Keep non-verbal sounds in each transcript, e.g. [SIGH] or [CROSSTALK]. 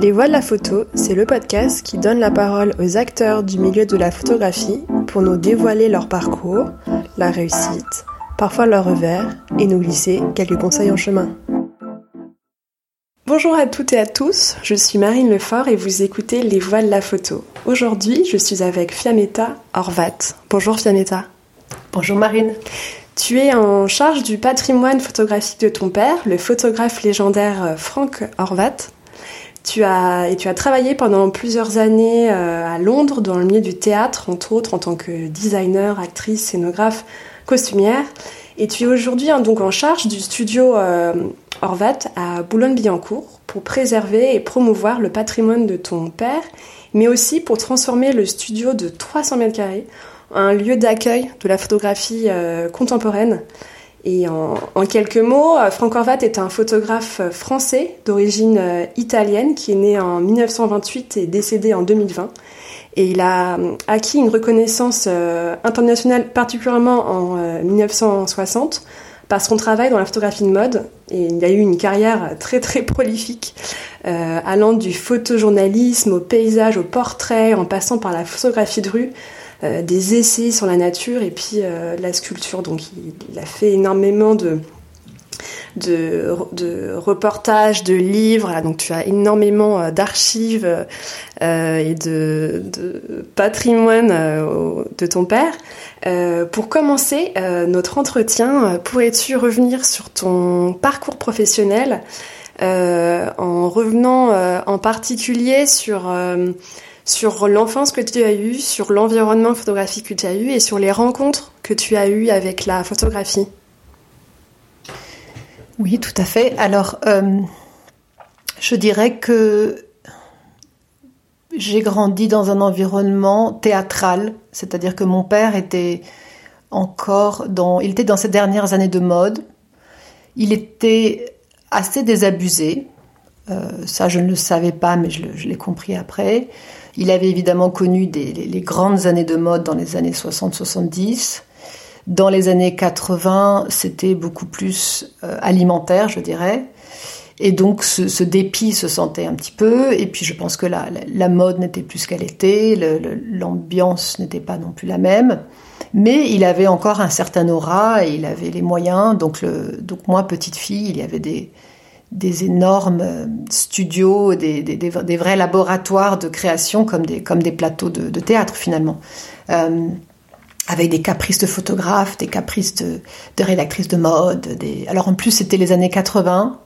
Les Voix de la photo, c'est le podcast qui donne la parole aux acteurs du milieu de la photographie pour nous dévoiler leur parcours, la réussite, parfois leur revers, et nous glisser quelques conseils en chemin. Bonjour à toutes et à tous, je suis Marine Lefort et vous écoutez Les Voix de la photo. Aujourd'hui, je suis avec Fiametta Horvat. Bonjour Fiametta. Bonjour Marine. Tu es en charge du patrimoine photographique de ton père, le photographe légendaire Frank Horvat. Tu as, et tu as travaillé pendant plusieurs années euh, à Londres dans le milieu du théâtre, entre autres en tant que designer, actrice, scénographe, costumière. Et tu es aujourd'hui hein, donc en charge du studio euh, Horvat à Boulogne-Billancourt pour préserver et promouvoir le patrimoine de ton père, mais aussi pour transformer le studio de 300 mètres carrés en un lieu d'accueil de la photographie euh, contemporaine et en, quelques mots, euh, Franck Horvat est un photographe euh, français d'origine euh, italienne qui est né en 1928 et décédé en 2020. Et il a acquis une reconnaissance internationale particulièrement en 1960 par son travail dans la photographie de mode. Et il a eu une carrière très très prolifique, allant du photojournalisme au paysage, au portrait, en passant par la photographie de rue. Euh, des essais sur la nature et puis euh, la sculpture. Donc il, a fait énormément de, reportages, de livres. donc tu as énormément euh, d'archives et de patrimoine de ton père. pour commencer notre entretien, pourrais-tu revenir sur ton parcours professionnel en revenant en particulier sur sur l'enfance que tu as eue, sur l'environnement photographique que tu as eu et sur les rencontres que tu as eues avec la photographie. Oui, tout à fait. Alors, euh, je dirais que j'ai grandi dans un environnement théâtral, c'est-à-dire que mon père était encore dans, il était dans ses dernières années de mode. Il était assez désabusé. Euh, ça, je ne le savais pas, mais je l'ai compris après. Il avait évidemment connu les, grandes années de mode dans les années 60-70. Dans les années 80, c'était beaucoup plus euh, alimentaire, je dirais. Et donc ce, dépit se sentait un petit peu. Et puis je pense que la, la, mode n'était plus ce qu'elle était, l'ambiance n'était pas non plus la même. Mais il avait encore un certain aura et il avait les moyens. Donc, donc moi, petite fille, il y avait des, des énormes euh, studios, des, vrais laboratoires de création comme des, plateaux de, théâtre finalement. Euh, avec des caprices de photographes, des caprices de, rédactrices de mode. Alors en plus c'était les années 80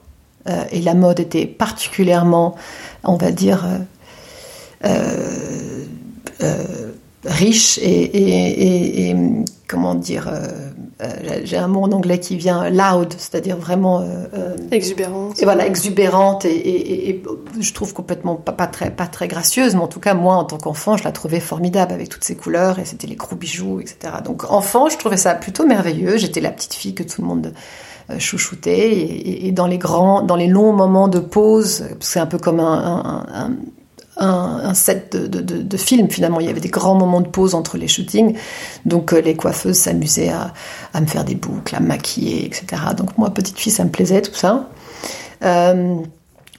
euh, et la mode était particulièrement, on va dire, riche et, comment dire j'ai un mot en anglais qui vient loud, c'est-à-dire vraiment euh, exubérante. Et voilà, exubérante et, je trouve complètement pas, pas, très pas très gracieuse, mais en tout cas moi en tant qu'enfant, je la trouvais formidable avec toutes ses couleurs et c'était les gros bijoux, etc. Donc enfant, je trouvais ça plutôt merveilleux. J'étais la petite fille que tout le monde chouchoutait et, et, dans les grands, dans les longs moments de pause, c'est un peu comme un, un, un, set de, films finalement. Il y avait des grands moments de pause entre les shootings, donc euh, les coiffeuses s'amusaient à, me faire des boucles, à me maquiller, etc. Donc moi, petite fille, ça me plaisait tout ça. Euh,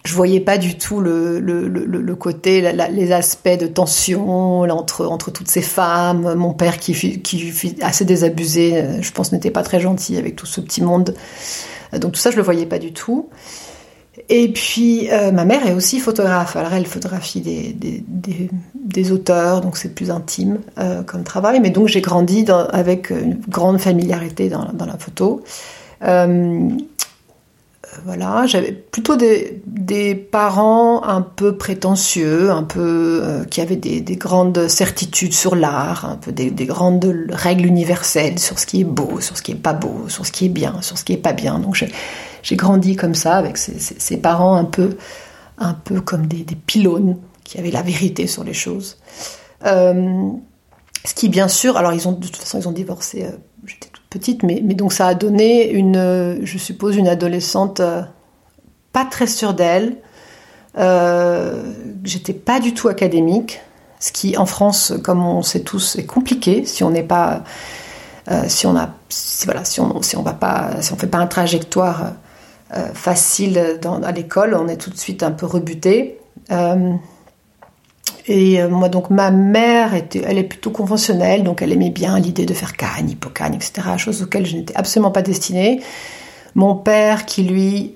je voyais pas du tout le, côté, les aspects de tension entre, toutes ces femmes. Mon père qui, qui fut assez désabusé, euh, je pense, n'était pas très gentil avec tout ce petit monde. Donc tout ça, je le voyais pas du tout. Et puis, euh, ma mère est aussi photographe. Alors, elle photographie des, des, auteurs, donc c'est plus intime euh, comme travail. Mais donc, j'ai grandi avec une grande familiarité dans, dans la photo. Euh, voilà, j'avais plutôt des, parents un peu prétentieux, un peu euh, qui avaient des, des, grandes certitudes sur l'art, un peu des, des, grandes règles universelles sur ce qui est beau, sur ce qui est pas beau, sur ce qui est bien, sur ce qui est pas bien. Donc j'ai grandi comme ça avec ces, parents un peu, un peu comme des, pylônes qui avaient la vérité sur les choses. Euh, ce qui bien sûr, alors ils ont de toute façon ils ont divorcé. Euh, mais, donc ça a donné une, je suppose, une adolescente euh, pas très sûre d'elle. Euh, J'étais pas du tout académique, ce qui en France, comme on sait tous, est compliqué si on n'est pas, euh, si on a, si, voilà, si on, si on va pas, si on fait pas un trajectoire euh, facile dans, à l'école, on est tout de suite un peu rebuté. Et moi, donc, ma mère était, elle est plutôt conventionnelle, donc elle aimait bien l'idée de faire canne, hippocane, etc., choses auxquelles je n'étais absolument pas destinée. Mon père, qui lui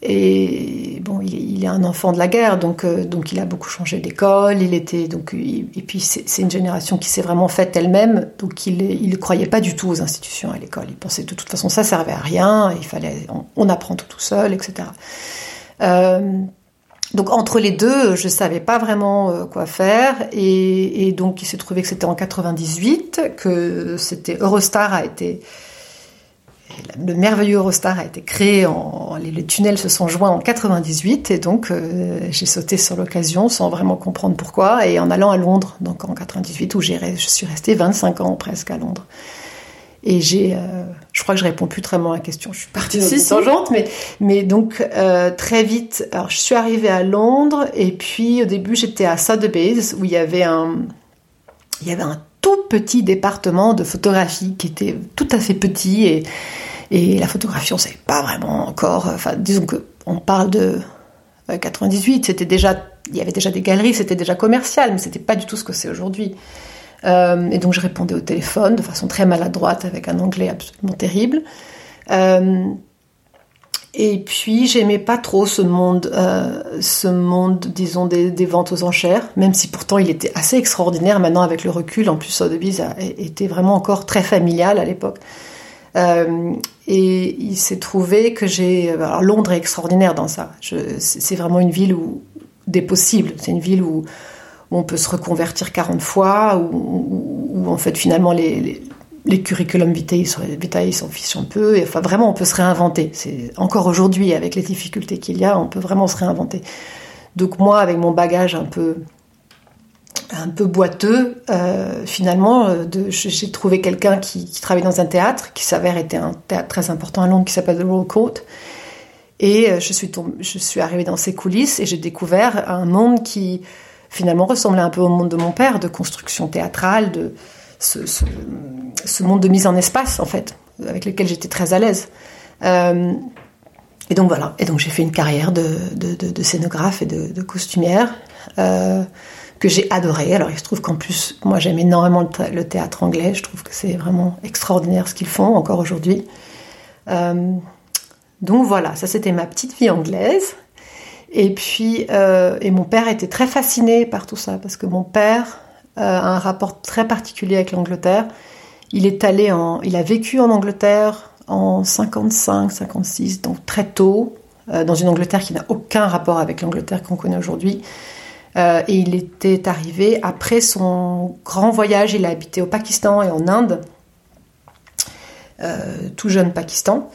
et bon, il est, un enfant de la guerre, donc, euh, donc il a beaucoup changé d'école. Il était donc et puis c'est une génération qui s'est vraiment faite elle-même, donc il ne croyait pas du tout aux institutions à l'école. Il pensait de toute façon ça servait à rien, il fallait on, apprend tout tout seul, etc. Euh, donc entre les deux, je savais pas vraiment euh, quoi faire. Et, donc il s'est trouvé que c'était en 98 que c'était Eurostar a été le merveilleux Eurostar a été créé, en, les, tunnels se sont joints en 98 et donc euh, j'ai sauté sur l'occasion sans vraiment comprendre pourquoi. Et en allant à Londres, donc en 98 où j'ai, je suis restée 25 ans presque à Londres. Et j'ai, euh, je crois que je réponds plus très bien à la question. Je suis partie dans une tangente, mais mais donc euh, très vite. Alors je suis arrivée à Londres et puis au début j'étais à Sotheby's où il y avait un, il y avait un tout petit département de photographie qui était tout à fait petit et et la photographie, on savait pas vraiment encore. Enfin, disons que on parle de 98, c'était déjà, il y avait déjà des galeries, c'était déjà commercial, mais c'était pas du tout ce que c'est aujourd'hui. Euh, et donc je répondais au téléphone de façon très maladroite avec un anglais absolument terrible. Euh, et puis j'aimais pas trop ce monde, euh, ce monde, disons des, ventes aux enchères, même si pourtant il était assez extraordinaire maintenant avec le recul. En plus, Sotheby's était vraiment encore très familial à l'époque. Et il s'est trouvé que j'ai. Alors Londres est extraordinaire dans ça. C'est vraiment une ville où des possibles. C'est une ville où, on peut se reconvertir 40 fois, où, en fait finalement les, les, curriculum vitae s'en fichent un peu. Et, enfin vraiment on peut se réinventer. C'est encore aujourd'hui avec les difficultés qu'il y a, on peut vraiment se réinventer. Donc moi avec mon bagage un peu un peu boiteux, euh, finalement, euh, j'ai trouvé quelqu'un qui, travaillait dans un théâtre, qui s'avère être un théâtre très important à Londres, qui s'appelle The Royal Court. Et euh, je suis, je suis arrivée dans ses coulisses et j'ai découvert un monde qui, finalement, ressemblait un peu au monde de mon père, de construction théâtrale, de ce, monde de mise en espace, en fait, avec lequel j'étais très à l'aise. Euh, et donc voilà, et donc j'ai fait une carrière de, scénographe et de, costumière. Euh, que j'ai adoré. Alors il se trouve qu'en plus, moi j'aime énormément le, théâtre anglais, je trouve que c'est vraiment extraordinaire ce qu'ils font encore aujourd'hui. Euh, donc voilà, ça c'était ma petite vie anglaise. Et puis, euh, et mon père était très fasciné par tout ça, parce que mon père euh, a un rapport très particulier avec l'Angleterre. Il est allé en, il a vécu en Angleterre en 55, 56, donc très tôt, dans une Angleterre qui n'a aucun rapport avec l'Angleterre qu'on connaît aujourd'hui. Euh, et il était arrivé après son grand voyage. Il a habité au Pakistan et en Inde, euh, tout jeune Pakistan.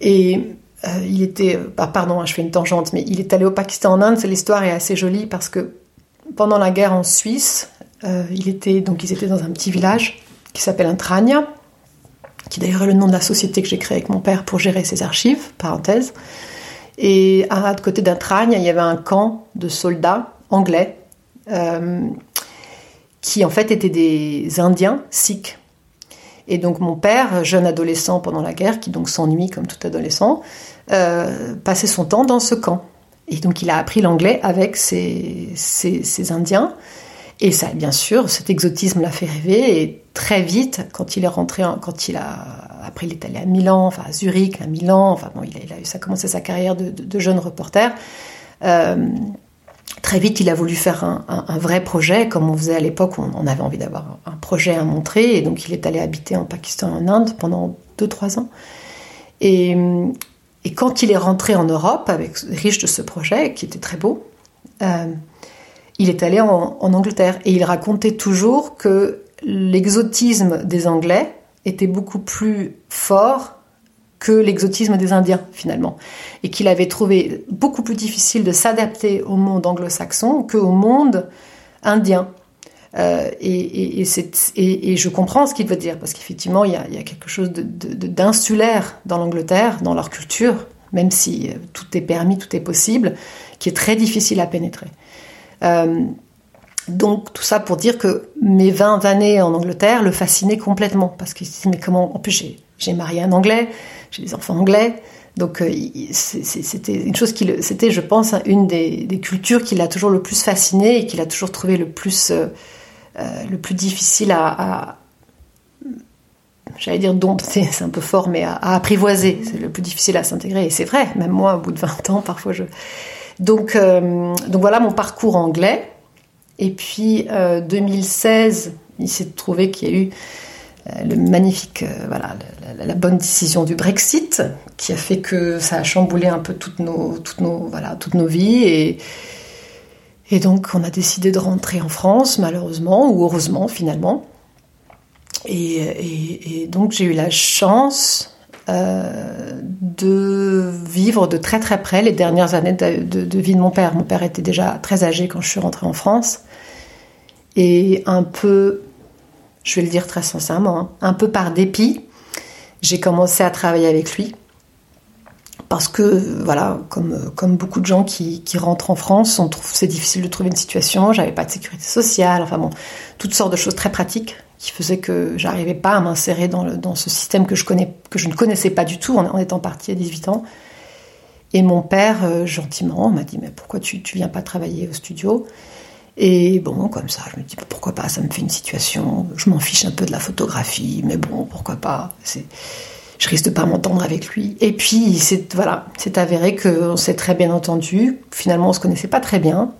Et euh, il était, ah, pardon, hein, je fais une tangente, mais il est allé au Pakistan en Inde. C'est l'histoire est assez jolie parce que pendant la guerre en Suisse, il était donc ils étaient dans un petit village qui s'appelle Intrania, qui d'ailleurs est le nom de la société que j'ai créée avec mon père pour gérer ses archives. Parenthèse. Et à côté d'Intrania, il y avait un camp de soldats anglais, euh, qui en fait étaient des Indiens sikhs. Et donc mon père, jeune adolescent pendant la guerre, qui donc s'ennuie comme tout adolescent, euh, passait son temps dans ce camp. Et donc il a appris l'anglais avec ces, Indiens. Et ça, bien sûr, cet exotisme l'a fait rêver. Et très vite, quand il est rentré, quand il a, après il est allé à Milan, enfin à Zurich, à Milan, enfin bon, il a, a, ça a commencé sa carrière de, jeune reporter. Euh, Très vite, il a voulu faire un, vrai projet, comme on faisait à l'époque, on, avait envie d'avoir un projet à montrer, et donc il est allé habiter en Pakistan, en Inde, pendant 2-3 ans. Et, quand il est rentré en Europe, avec riche de ce projet, qui était très beau, euh, il est allé en, en, Angleterre, et il racontait toujours que l'exotisme des Anglais était beaucoup plus fort que l'exotisme des Indiens finalement, et qu'il avait trouvé beaucoup plus difficile de s'adapter au monde anglo-saxon qu'au monde indien. Euh, et, je comprends ce qu'il veut dire, parce qu'effectivement, il, y a quelque chose d'insulaire dans l'Angleterre, dans leur culture, même si euh, tout est permis, tout est possible, qui est très difficile à pénétrer. Euh, donc tout ça pour dire que mes 20 années en Angleterre le fascinaient complètement, parce qu'il se dit mais comment, en plus j'ai marié un Anglais, j'ai des enfants anglais, Donc c'était une chose qui, c'était, je pense, une des, cultures qui l'a toujours le plus fasciné et qu'il a toujours trouvé le plus, le plus difficile à, j'allais dire dompter, [LAUGHS] c'est un peu fort, mais à, apprivoiser. C'est le plus difficile à s'intégrer. Et c'est vrai, même moi, au bout de 20 ans, parfois je. Donc, donc voilà mon parcours anglais. Et puis 2016, il s'est trouvé qu'il y a eu euh, le magnifique, euh, voilà, la, bonne décision du Brexit, qui a fait que ça a chamboulé un peu toutes nos, toutes nos, voilà, toutes nos vies. Et, et donc, on a décidé de rentrer en France, malheureusement, ou heureusement, finalement. Et, donc, j'ai eu la chance euh, de vivre de très très près les dernières années de, de, vie de mon père. Mon père était déjà très âgé quand je suis rentrée en France. Et un peu je vais le dire très sincèrement, hein. un peu par dépit, j'ai commencé à travailler avec lui. Parce que, voilà, comme, beaucoup de gens qui, rentrent en France, on trouve c'est difficile de trouver une situation, j'avais pas de sécurité sociale, enfin bon, toutes sortes de choses très pratiques qui faisaient que j'arrivais pas à m'insérer dans, ce système que je, ne connaissais pas du tout en, étant partie à 18 ans. Et mon père, euh, gentiment, m'a dit Mais pourquoi tu, tu viens pas travailler au studio? Et bon, comme ça, je me dis pourquoi pas, ça me fait une situation. Je m'en fiche un peu de la photographie, mais bon, pourquoi pas. Je risque de pas m'entendre avec lui. Et puis, c'est voilà, c'est avéré qu'on s'est très bien entendu. Finalement, on se connaissait pas très bien,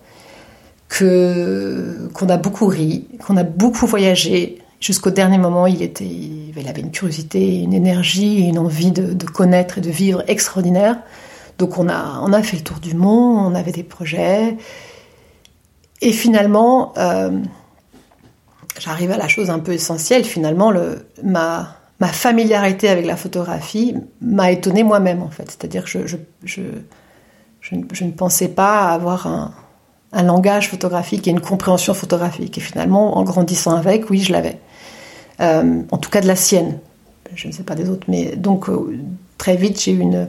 que qu'on a beaucoup ri, qu'on a beaucoup voyagé. Jusqu'au dernier moment, il était, il avait une curiosité, une énergie, une envie de, connaître et de vivre extraordinaire. Donc, on a, on a fait le tour du monde, on avait des projets. Et finalement, euh, j'arrive à la chose un peu essentielle. Finalement, le, ma, ma familiarité avec la photographie m'a étonnée moi-même, en fait. C'est-à-dire que je, je, je, je, ne pensais pas avoir un, un, langage photographique et une compréhension photographique. Et finalement, en grandissant avec, oui, je l'avais. Euh, en tout cas de la sienne. Je ne sais pas des autres. Mais donc, euh, très vite, j'ai eu une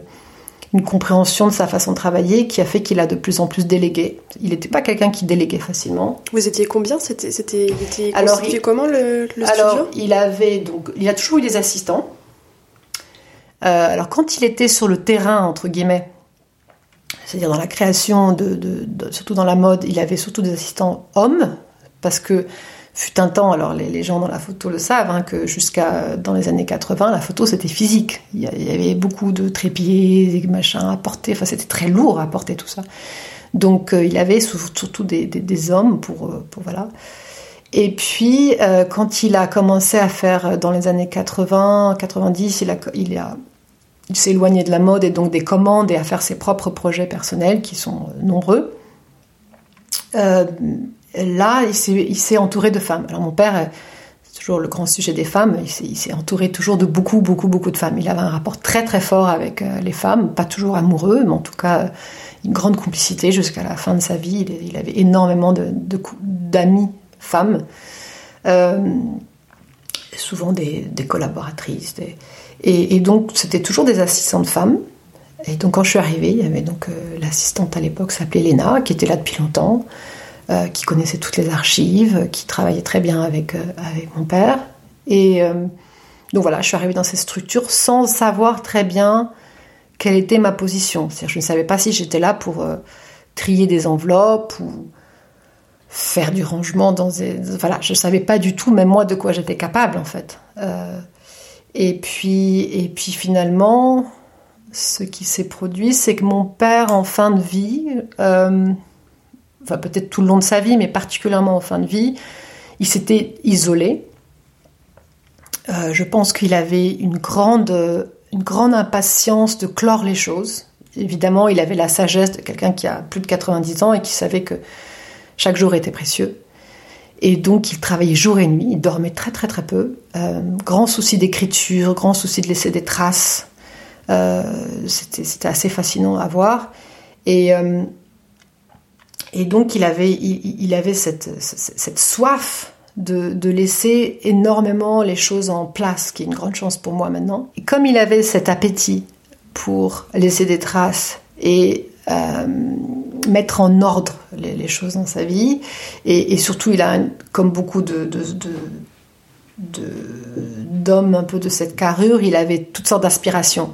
une compréhension de sa façon de travailler qui a fait qu'il a de plus en plus délégué. Il n'était pas quelqu'un qui déléguait facilement. Vous étiez combien C'était, c'était, il était alors, il, comment le, le alors, il avait donc, il a toujours eu des assistants. Euh, alors quand il était sur le terrain entre guillemets, c'est-à-dire dans la création de, de, surtout dans la mode, il avait surtout des assistants hommes parce que fut un temps, alors les, gens dans la photo le savent, hein, que jusqu'à dans les années 80, la photo c'était physique. Il y, avait beaucoup de trépieds, des machins à porter, enfin c'était très lourd à porter tout ça. Donc euh, il avait surtout des, hommes pour, euh, pour, voilà. Et puis euh, quand il a commencé à faire dans les années 80, 90, il a, il a s'est éloigné de la mode et donc des commandes et à faire ses propres projets personnels qui sont nombreux là, il s'est entouré de femmes. Alors mon père, c'est toujours le grand sujet des femmes, il s'est entouré toujours de beaucoup, beaucoup, beaucoup de femmes. Il avait un rapport très, très fort avec euh, les femmes, pas toujours amoureux, mais en tout cas une grande complicité jusqu'à la fin de sa vie. Il, avait énormément d'amis de, femmes, euh, souvent des, collaboratrices. Et, donc c'était toujours des assistantes femmes. Et donc quand je suis arrivée, il y avait donc euh, l'assistante à l'époque s'appelait Léna, qui était là depuis longtemps. Euh, qui connaissait toutes les archives, qui travaillait très bien avec, euh, avec mon père. Et euh, donc voilà, je suis arrivée dans cette structure sans savoir très bien quelle était ma position. C'est-à-dire, je ne savais pas si j'étais là pour trier des enveloppes ou faire du rangement dans des... Voilà, je ne savais pas du tout, même moi, de quoi j'étais capable, en fait. et, puis, et puis finalement, ce qui s'est produit, c'est que mon père, en fin de vie, peut-être tout le long de sa vie, mais particulièrement en fin de vie, il s'était isolé. Euh, je pense qu'il avait une grande, une grande impatience de clore les choses. Évidemment, il avait la sagesse de quelqu'un qui a plus de 90 ans et qui savait que chaque jour était précieux. Et donc, il travaillait jour et nuit, il dormait très très très peu. Euh, grand souci d'écriture, grand souci de laisser des traces. Euh, c'était assez fascinant à voir. Et et donc il avait, il, avait cette, cette, soif de, de, laisser énormément les choses en place, qui est une grande chance pour moi maintenant. Et comme il avait cet appétit pour laisser des traces et euh, mettre en ordre les, choses dans sa vie, et, surtout il a, comme beaucoup d'hommes d'homme un peu de cette carrure, il avait toutes sortes d'aspirations.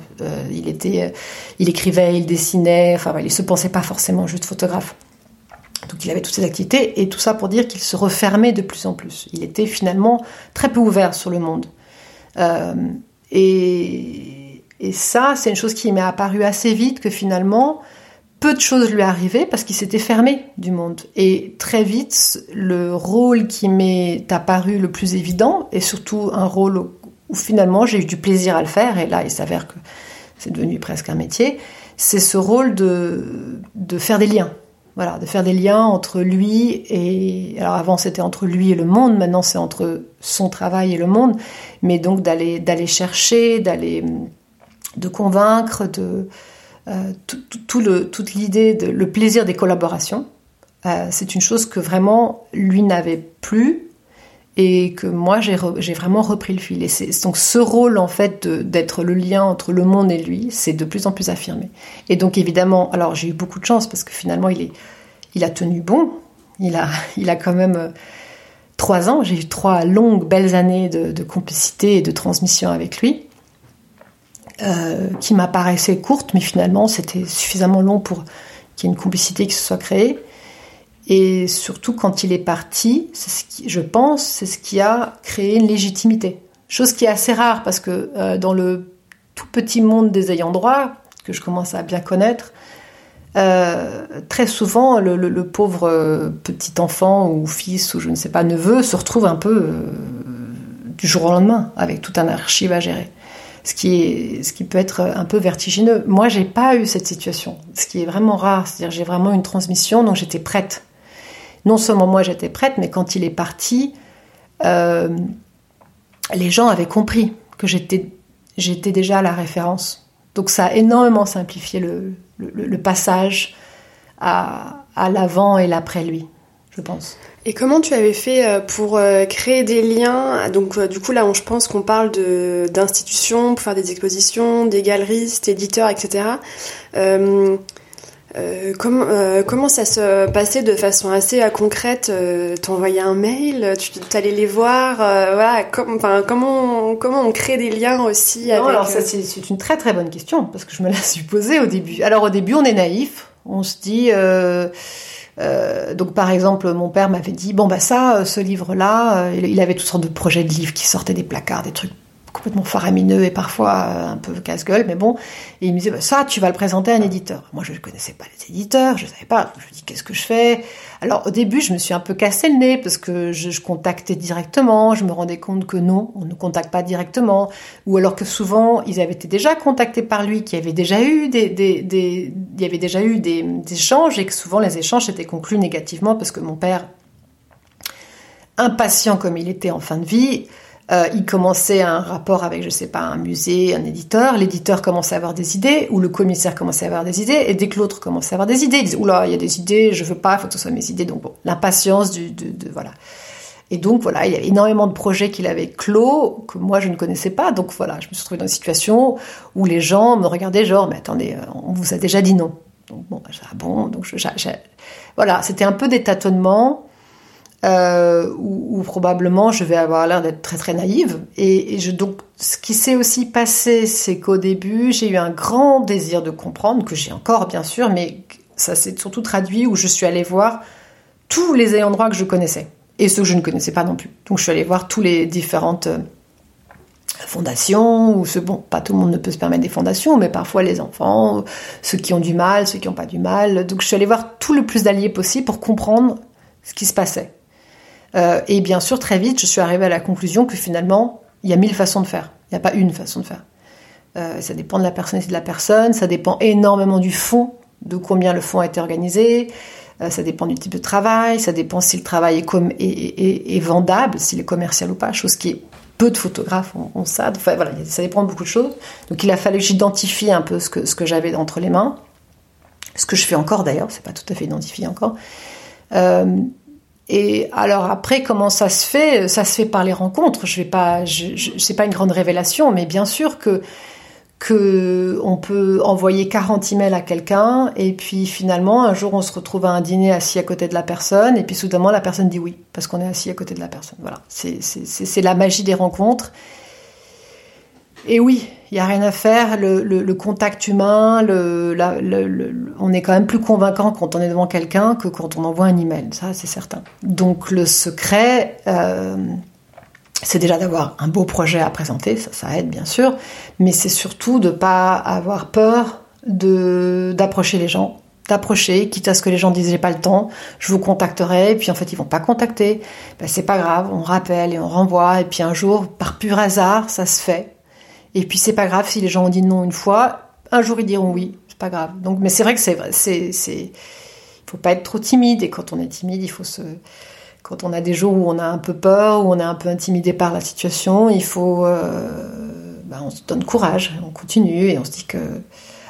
il était, il écrivait, il dessinait. Enfin, il se pensait pas forcément juste photographe. Donc il avait toutes ces activités et tout ça pour dire qu'il se refermait de plus en plus. Il était finalement très peu ouvert sur le monde. et, et ça, c'est une chose qui m'est apparue assez vite que finalement, peu de choses lui arrivaient parce qu'il s'était fermé du monde. Et très vite, le rôle qui m'est apparu le plus évident, et surtout un rôle où finalement j'ai eu du plaisir à le faire, et là il s'avère que c'est devenu presque un métier, c'est ce rôle de, de faire des liens. Voilà, de faire des liens entre lui et... Alors avant c'était entre lui et le monde, maintenant c'est entre son travail et le monde, mais donc d'aller, chercher, d'aller... de convaincre, de euh, toute l'idée, le plaisir des collaborations, euh, c'est une chose que vraiment lui n'avait plus et que moi j'ai, vraiment repris le fil. Et c'est, donc ce rôle en fait d'être le lien entre le monde et lui, c'est de plus en plus affirmé. Et donc évidemment, alors j'ai eu beaucoup de chance parce que finalement il, a tenu bon. [LAUGHS] Il a, quand même euh, trois ans. J'ai eu trois longues, belles années de, complicité et de transmission avec lui. Euh, qui m'apparaissait courte, mais finalement c'était suffisamment long pour qu'il y ait une complicité qui se soit créée. Et surtout quand il est parti, je pense, c'est ce qui a créé une légitimité. Chose qui est assez rare parce que euh, dans le tout petit monde des ayants droit, que je commence à bien connaître, euh, très souvent le, pauvre petit enfant ou fils ou je ne sais pas neveu se retrouve un peu du jour au lendemain avec tout un archive à gérer ce qui, est, ce qui peut être un peu vertigineux. Moi, j'ai pas eu cette situation, ce qui est vraiment rare. C'est-à-dire, j'ai vraiment une transmission, donc j'étais prête. Non seulement moi, j'étais prête, mais quand il est parti, euh, les gens avaient compris que j'étais, j'étais déjà la référence. Donc, ça a énormément simplifié le, le, passage à, à l'avant et l'après lui, je pense. Et comment tu avais fait euh, pour euh, créer des liens? Donc du coup là, on, je pense qu'on parle d'institutions pour faire des expositions, des galeristes, éditeurs, etc. comment, comment ça se passait de façon assez concrète T'envoyais un mail, tu allais les voir, voilà. comment comment on crée des liens aussi non, alors ça c'est une très très bonne question parce que je me [LAUGHS] la suis posée au début. Alors au début on est naïf, on se dit euh, donc par exemple, mon père m'avait dit bon bah ça, euh, ce livre-là, euh, il avait toutes sortes de projets de livres qui sortaient des placards, des trucs complètement faramineux et parfois un peu casse-gueule, mais bon. Il me disait bah, ça, tu vas le présenter à un éditeur. Moi, je ne connaissais pas les éditeurs, je ne savais pas. Je me dis qu'est-ce que je fais? Alors au début, je me suis un peu cassé le nez parce que je, contactais directement. Je me rendais compte que non, on ne contacte pas directement, ou alors que souvent ils avaient été déjà contactés par lui, qu'il y avait déjà eu des, des, il y avait déjà eu des échanges et que souvent les échanges étaient conclus négativement parce que mon père, impatient comme il était en fin de vie, euh, il commençait un rapport avec, je sais pas, un musée, un éditeur. L'éditeur commençait à avoir des idées, ou le commissaire commençait à avoir des idées, et dès que l'autre commençait à avoir des idées, il disait oula, il y a des idées, je veux pas, il faut que ce soit mes idées. Donc bon, l'impatience du, de, de, voilà. Et donc voilà, il y avait énormément de projets qu'il avait clos que moi je ne connaissais pas. Donc voilà, je me suis retrouvée dans une situation où les gens me regardaient genre, mais attendez, euh, on vous a déjà dit non. Donc bon, bah, ah bon, donc je, voilà, c'était un peu des tâtonnements euh, où, probablement je vais avoir l'air d'être très très naïve. Et, donc, ce qui s'est aussi passé, c'est qu'au début, j'ai eu un grand désir de comprendre, que j'ai encore bien sûr, mais ça s'est surtout traduit où je suis allée voir tous les ayants droit que je connaissais et ceux que je ne connaissais pas non plus. Donc, je suis allée voir tous les différentes euh, fondations, ou ce, bon, pas tout le monde ne peut se permettre des fondations, mais parfois les enfants, ceux qui ont du mal, ceux qui n'ont pas du mal. Donc je suis allée voir tout le plus d'alliés possible pour comprendre ce qui se passait. Euh, et bien sûr, très vite, je suis arrivée à la conclusion que finalement, il y a mille façons de faire. Il n'y a pas une façon de faire. Euh, ça dépend de la personnalité de la personne, ça dépend énormément du fond, de combien le fond a été organisé, euh, ça dépend du type de travail, ça dépend si le travail est, vendable, s'il est commercial ou pas, chose qui est peu de photographes ont, ça. Enfin, voilà, ça dépend de beaucoup de choses. Donc il a fallu que j'identifie un peu ce que, ce que j'avais entre les mains, ce que je fais encore d'ailleurs, c'est pas tout à fait identifié encore. Et alors après, comment ça se fait? Ça se fait par les rencontres. Je vais pas, je, je c'est pas une grande révélation, mais bien sûr que que on peut envoyer 40 emails à quelqu'un et puis finalement un jour on se retrouve à un dîner assis à côté de la personne et puis soudainement la personne dit oui parce qu'on est assis à côté de la personne. Voilà, c'est la magie des rencontres. Et oui, il n'y a rien à faire. Le, contact humain, on est quand même plus convaincant quand on est devant quelqu'un que quand on envoie un email. Ça, c'est certain. Donc le secret, euh, c'est déjà d'avoir un beau projet à présenter. Ça, ça aide bien sûr, mais c'est surtout de pas avoir peur d'approcher les gens d'approcher, quitte à ce que les gens disent j'ai pas le temps, je vous contacterai, et puis en fait ils vont pas contacter, ben, c'est pas grave, on rappelle et on renvoie, et puis un jour, par pur hasard, ça se fait, et puis c'est pas grave si les gens ont dit non une fois, un jour ils diront oui, c'est pas grave. Donc, mais c'est vrai que c'est c'est, c'est, faut pas être trop timide, et quand on est timide, il faut se, quand on a des jours où on a un peu peur, où on est un peu intimidé par la situation, il faut, euh, ben, on se donne courage, on continue, et on se dit que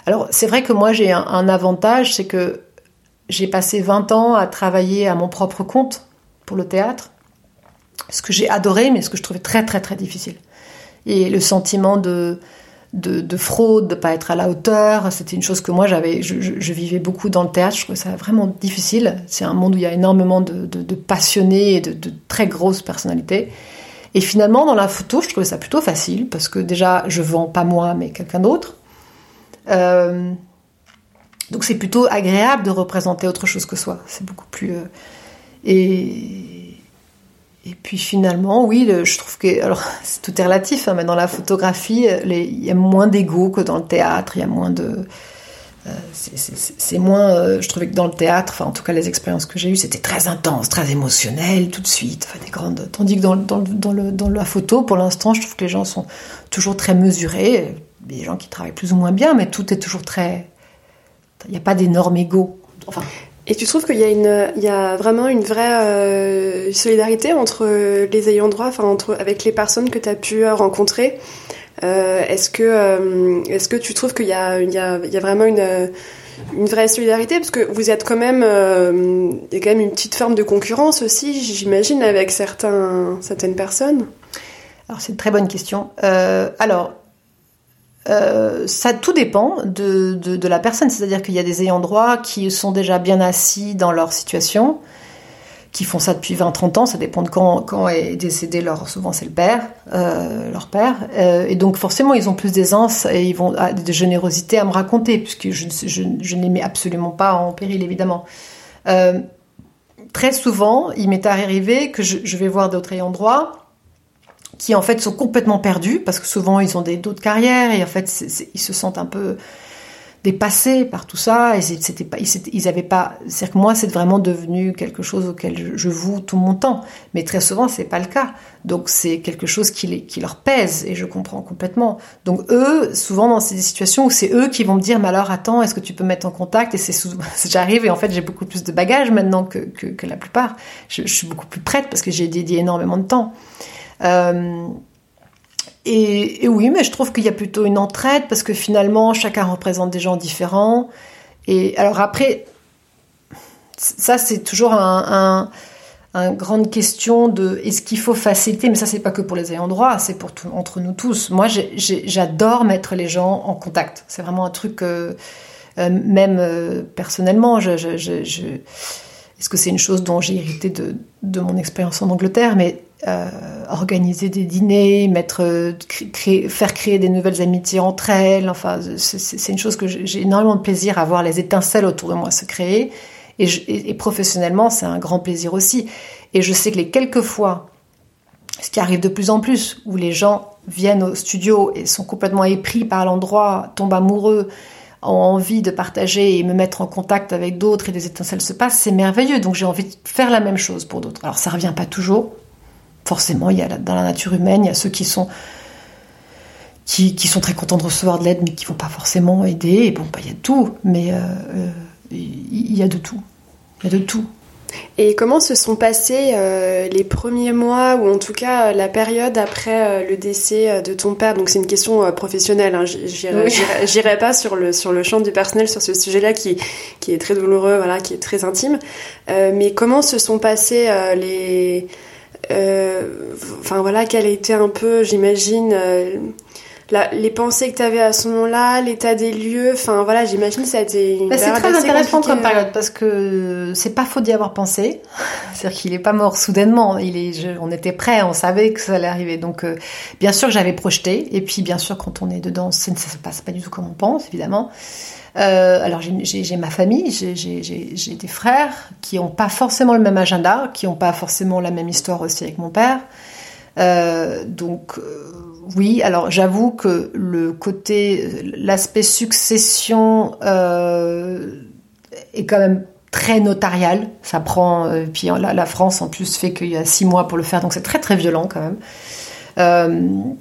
alors, c'est vrai que moi, j'ai un, avantage, c'est que j'ai passé 20 ans à travailler à mon propre compte pour le théâtre, ce que j'ai adoré, mais ce que je trouvais très, très, très difficile. Et le sentiment de, de, fraude, de pas être à la hauteur, c'était une chose que moi, j'avais, je, vivais beaucoup dans le théâtre, je trouvais ça vraiment difficile. C'est un monde où il y a énormément de, de passionnés et de, très grosses personnalités. Et finalement, dans la photo, je trouvais ça plutôt facile parce que déjà, je vends pas moi, mais quelqu'un d'autre. Euh, donc c'est plutôt agréable de représenter autre chose que soi. C'est beaucoup plus. Euh, et, et puis finalement, oui, je trouve que. Alors, [LAUGHS] tout est relatif, hein, mais dans la photographie, il y a moins d'ego que dans le théâtre, il y a moins de. Euh, c'est moins. je trouvais que dans le théâtre, enfin, en tout cas, les expériences que j'ai eues, c'était très intense, très émotionnel, tout de suite. Enfin, des grandes. Tandis que dans, dans, dans, le, dans la photo, pour l'instant, je trouve que les gens sont toujours très mesurés des gens qui travaillent plus ou moins bien, mais tout est toujours très. Il n'y a pas d'énorme ego. Enfin. Et tu trouves qu'il y a une, il y a vraiment une vraie euh, solidarité entre les ayants droit, enfin entre avec les personnes que tu as pu rencontrer? Euh, est-ce que, euh, est-ce que tu trouves qu'il y a, il y a, il y a vraiment une, une vraie solidarité? Parce que vous êtes quand même, il y a quand même une petite forme de concurrence aussi, j'imagine, avec certains, certaines personnes. Alors c'est une très bonne question. alors euh, ça tout dépend de, de, la personne. C'est-à-dire qu'il y a des ayants droit qui sont déjà bien assis dans leur situation, qui font ça depuis 20-30 ans. Ça dépend de quand, quand est décédé leur. Souvent, c'est le père, euh, leur père. Euh, et donc, forcément, ils ont plus d'aisance et ils vont de générosité à me raconter, puisque je, je, je ne les mets absolument pas en péril, évidemment. très souvent, il m'est arrivé que je, je vais voir d'autres ayants droit qui en fait sont complètement perdus parce que souvent ils ont des d'autres carrières et en fait ils se sentent un peu dépassés par tout ça et c'était pas ils, avaient pas c'est que moi c'est vraiment devenu quelque chose auquel je, voue tout mon temps. Mais très souvent c'est pas le cas. Donc c'est quelque chose qui, les, qui leur pèse et je comprends complètement. Donc eux souvent dans ces situations où c'est eux qui vont me dire mais alors attends est-ce que tu peux mettre en contact? Et c'est [LAUGHS] j'arrive et en fait j'ai beaucoup plus de bagages maintenant que, que, la plupart. Je, je, suis beaucoup plus prête parce que j'ai dédié énormément de temps euh, et, oui, mais je trouve qu'il y a plutôt une entraide parce que finalement, chacun représente des gens différents. Et alors après, ça c'est toujours un, un, grande question de est-ce qu'il faut faciliter, mais ça c'est pas que pour les ayants droit, c'est pour tout, entre nous tous. Moi, j'adore mettre les gens en contact. C'est vraiment un truc, euh, euh, même personnellement, je, est-ce que c'est une chose dont j'ai hérité de, de mon expérience en Angleterre, mais euh, organiser des dîners, mettre, créer, faire créer des nouvelles amitiés entre elles. Enfin, c'est une chose que j'ai énormément de plaisir à voir les étincelles autour de moi se créer. Et, professionnellement, c'est un grand plaisir aussi. Et je sais que les quelques fois, ce qui arrive de plus en plus, où les gens viennent au studio et sont complètement épris par l'endroit, tombent amoureux, envie de partager et me mettre en contact avec d'autres et des étincelles se passent, c'est merveilleux. Donc j'ai envie de faire la même chose pour d'autres. Alors ça revient pas toujours, forcément, il y a dans la nature humaine, il y a ceux qui sont qui, sont très contents de recevoir de l'aide, mais qui vont pas forcément aider. Et bon, bah, il y a de tout, mais euh, euh, il y a de tout. Il y a de tout. Et comment se sont passés euh, les premiers mois, ou en tout cas la période après le décès de ton père? Donc c'est une question professionnelle, hein. j'irai pas sur le, sur le champ du personnel sur ce sujet-là qui, qui est très douloureux, voilà, qui est très intime. mais comment se sont passés les, euh, enfin voilà, quelle a été un peu, j'imagine, euh, les pensées que tu avais à ce moment-là, l'état des lieux, enfin voilà, j'imagine que ça a été une bah, C'est très intéressant comme période parce que c'est pas faux d'y avoir pensé. [LAUGHS] C'est-à-dire qu'il est pas mort soudainement. Il est, on était prêt, on savait que ça allait arriver. Donc euh, bien sûr que j'avais projeté. Et puis bien sûr quand on est dedans, ça ne se passe pas du tout comme on pense, évidemment. Euh, alors j'ai ma famille, j'ai des frères qui n'ont pas forcément le même agenda, qui n'ont pas forcément la même histoire aussi avec mon père. Euh, donc euh, oui, alors j'avoue que le côté, l'aspect succession euh, est quand même très notarial. Ça prend, puis la, France en plus fait qu'il y a six mois pour le faire, donc c'est très très violent quand même.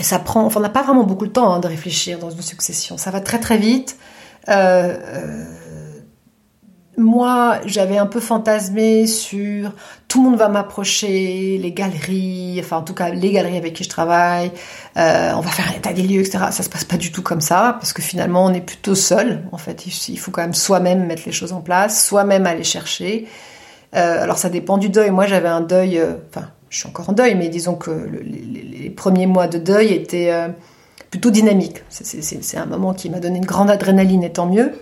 Ça prend, on n'a pas vraiment beaucoup de temps hein, de réfléchir dans une succession. Ça va très très vite. Euh moi, j'avais un peu fantasmé sur tout le monde va m'approcher, les galeries, enfin en tout cas les galeries avec qui je travaille, euh, on va faire un état des lieux, etc. Ça se passe pas du tout comme ça, parce que finalement on est plutôt seul. En fait, il faut quand même soi-même mettre les choses en place, soi-même aller chercher. Euh, alors ça dépend du deuil. Moi, j'avais un deuil, euh, enfin, je suis encore en deuil, mais disons que les, premiers mois de deuil étaient plutôt dynamiques. C'est un moment qui m'a donné une grande adrénaline, et tant mieux.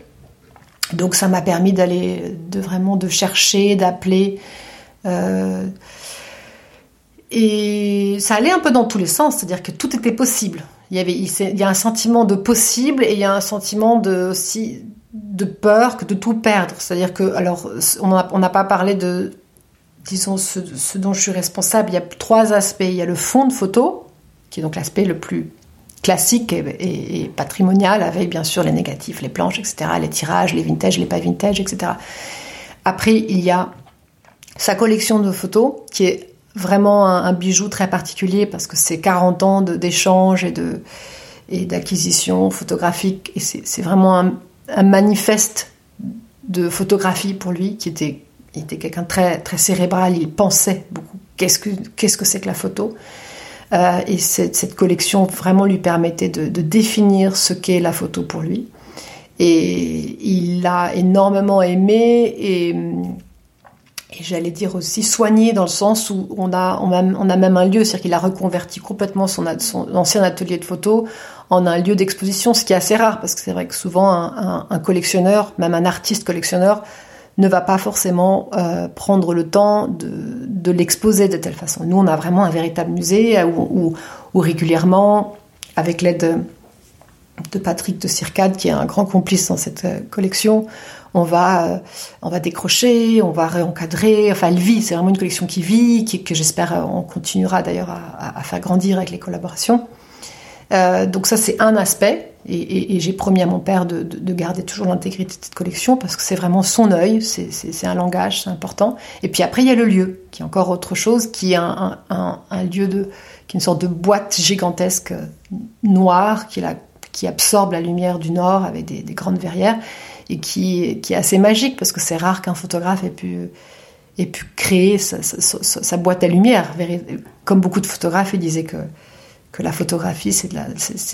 Donc ça m'a permis d'aller, de vraiment de chercher, d'appeler. Euh, et ça allait un peu dans tous les sens, c'est-à-dire que tout était possible. Il y avait, il y a un sentiment de possible et il y a un sentiment de aussi de peur que de tout perdre. C'est-à-dire que, alors, on n'a pas parlé de, disons, ce, ce, dont je suis responsable. Il y a trois aspects. Il y a le fond de photo, qui est donc l'aspect le plus classique et, patrimonial, avec bien sûr les négatifs, les planches, etc., les tirages, les vintage, les pas vintage, etc. Après, il y a sa collection de photos, qui est vraiment un, bijou très particulier, parce que c'est 40 ans d'échanges et de et d'acquisition photographique, et c'est vraiment un, manifeste de photographie pour lui, qui était, quelqu'un très, très cérébral, il pensait beaucoup. Qu'est-ce que qu'est-ce que c'est que la photo euh, et cette, collection vraiment lui permettait de, définir ce qu'est la photo pour lui. Et il l'a énormément aimé et, j'allais dire aussi soigné dans le sens où on a, on a, même un lieu, c'est-à-dire qu'il a reconverti complètement son, ancien atelier de photo en un lieu d'exposition, ce qui est assez rare parce que c'est vrai que souvent un, collectionneur, même un artiste collectionneur, ne va pas forcément euh, prendre le temps de, de l'exposer de telle façon. Nous, on a vraiment un véritable musée où, où, régulièrement, avec l'aide de Patrick de Circade, qui est un grand complice dans cette euh, collection, on va, euh, on va décrocher, on va réencadrer. Enfin, elle vit. C'est vraiment une collection qui vit, qui, que j'espère on continuera d'ailleurs à, faire grandir avec les collaborations. Euh, donc ça, c'est un aspect. Et, j'ai promis à mon père de, garder toujours l'intégrité de cette collection parce que c'est vraiment son œil, c'est un langage, c'est important. Et puis après, il y a le lieu, qui est encore autre chose, qui est un, lieu de, qui est une sorte de boîte gigantesque euh, noire qui, qui absorbe la lumière du nord avec des, grandes verrières et qui, qui, est assez magique parce que c'est rare qu'un photographe ait pu, ait pu créer sa, sa, boîte à lumière. Comme beaucoup de photographes, ils disaient que que la photographie, c'est,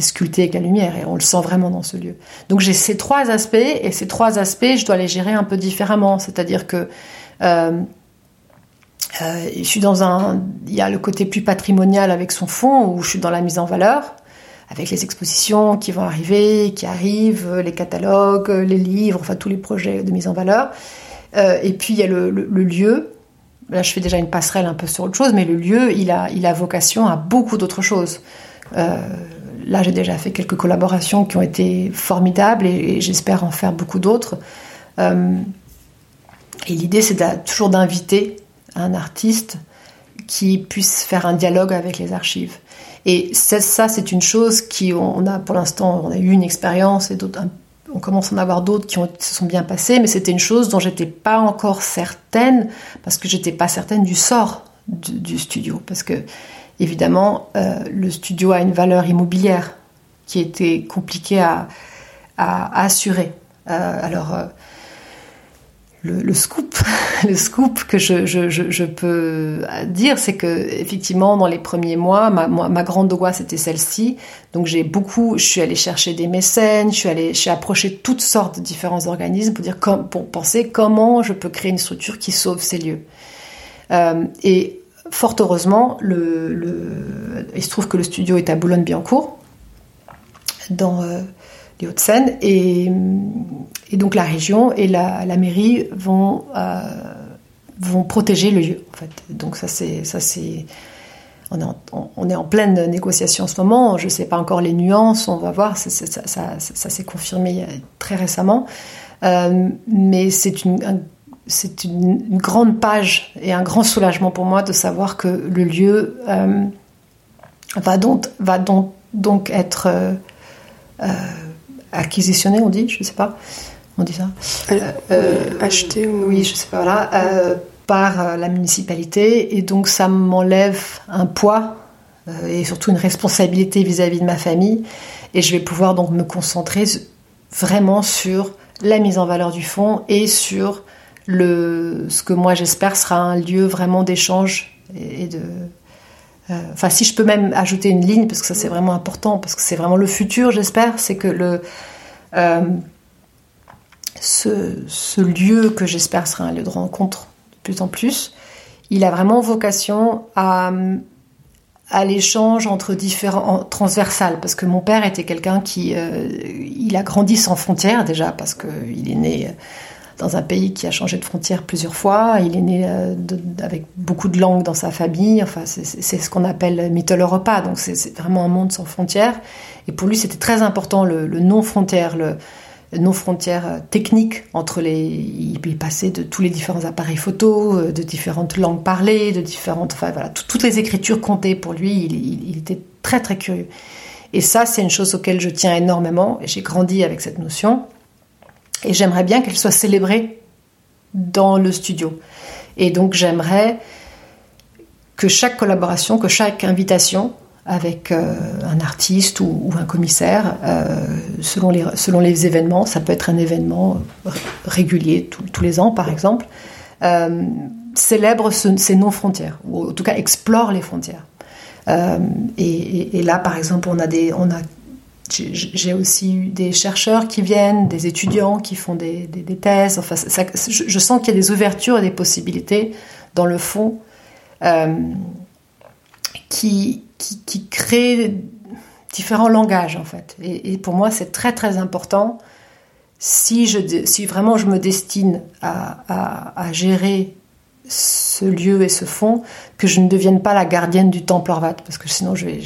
sculpté avec la lumière et on le sent vraiment dans ce lieu. Donc j'ai ces trois aspects et ces trois aspects, je dois les gérer un peu différemment. C'est-à-dire que euh, euh, je suis dans un, il y a le côté plus patrimonial avec son fond où je suis dans la mise en valeur avec les expositions qui vont arriver, qui arrivent, les catalogues, les livres, enfin tous les projets de mise en valeur. Euh, et puis il y a le lieu Là, je fais déjà une passerelle un peu sur autre chose, mais le lieu, il a, il a vocation à beaucoup d'autres choses. Euh, là, j'ai déjà fait quelques collaborations qui ont été formidables et, j'espère en faire beaucoup d'autres. Euh, et l'idée, c'est toujours d'inviter un artiste qui puisse faire un dialogue avec les archives. Et ça, c'est une chose qui, on a pour l'instant, on a eu une expérience et d'autres on commence à en avoir d'autres qui se sont bien passés, mais c'était une chose dont j'étais pas encore certaine, parce que j'étais pas certaine du sort du, studio. Parce que, évidemment, euh, le studio a une valeur immobilière qui était compliquée à, assurer. Euh, alors, euh, le, scoop, [LAUGHS] le scoop que je, peux dire, c'est que effectivement dans les premiers mois, ma, grande angoisse c'était celle-ci. Donc j'ai beaucoup, je suis allée chercher des mécènes, je suis allée, j'ai approché toutes sortes de différents organismes pour dire pour penser comment je peux créer une structure qui sauve ces lieux. Euh, et fort heureusement, il se trouve que le studio est à Boulogne-Billancourt, dans les Hauts-de-Seine. Et, donc la région et la, mairie vont, vont protéger le lieu. En fait. Donc ça c'est ça c'est on est, en, on est, en, pleine négociation en ce moment. Je ne sais pas encore les nuances, on va voir. Ça, ça, s'est confirmé très récemment. Euh, mais c'est une, c'est une, grande page et un grand soulagement pour moi de savoir que le lieu euh, va, donc, va donc, donc être euh, acquisitionné, on dit, je ne sais pas. On dit ça Acheté ou... Oui, je sais pas, voilà par la municipalité et donc ça m'enlève un poids et surtout une responsabilité vis-à-vis de ma famille et je vais pouvoir donc me concentrer vraiment sur la mise en valeur du fonds et sur le, ce que moi j'espère sera un lieu vraiment d'échange et, de. Euh, enfin, si je peux même ajouter une ligne, parce que ça c'est vraiment important, parce que c'est vraiment le futur, j'espère, c'est que le, euh, ce, lieu que j'espère sera un lieu de rencontre de plus en plus, il a vraiment vocation à, à l'échange entre différents transversales parce que mon père était quelqu'un qui euh, il a grandi sans frontières déjà parce que il est né dans un pays qui a changé de frontières plusieurs fois. Il est né euh, avec beaucoup de langues dans sa famille. Enfin c'est ce qu'on appelle Mitteleuropa donc c'est vraiment un monde sans frontières. Et pour lui c'était très important le, le non frontière le nos frontières euh, techniques entre les. Il passait de tous les différents appareils photo, euh, de différentes langues parlées, de différentes. Enfin voilà, toutes les écritures comptaient pour lui. Il, était très très curieux. Et ça, c'est une chose auquel je tiens énormément. J'ai grandi avec cette notion. Et j'aimerais bien qu'elle soit célébrée dans le studio. Et donc j'aimerais que chaque collaboration, que chaque invitation avec euh, un artiste ou, un commissaire, euh, selon, les, selon les événements. Ça peut être un événement régulier, tous les ans par exemple. Euh, célèbre ces non-frontières, ou en tout cas explore les frontières. Et, là, par exemple, on a des, on a, j'ai aussi eu des chercheurs qui viennent, des étudiants qui font des, des, thèses. Enfin, je, je, sens qu'il y a des ouvertures et des possibilités dans le fond qui, qui, crée différents langages en fait. Et, pour moi, c'est très très important si, je, si vraiment je me destine à, à, gérer ce lieu et ce fond, que je ne devienne pas la gardienne du temple Orvat, parce que sinon je vais,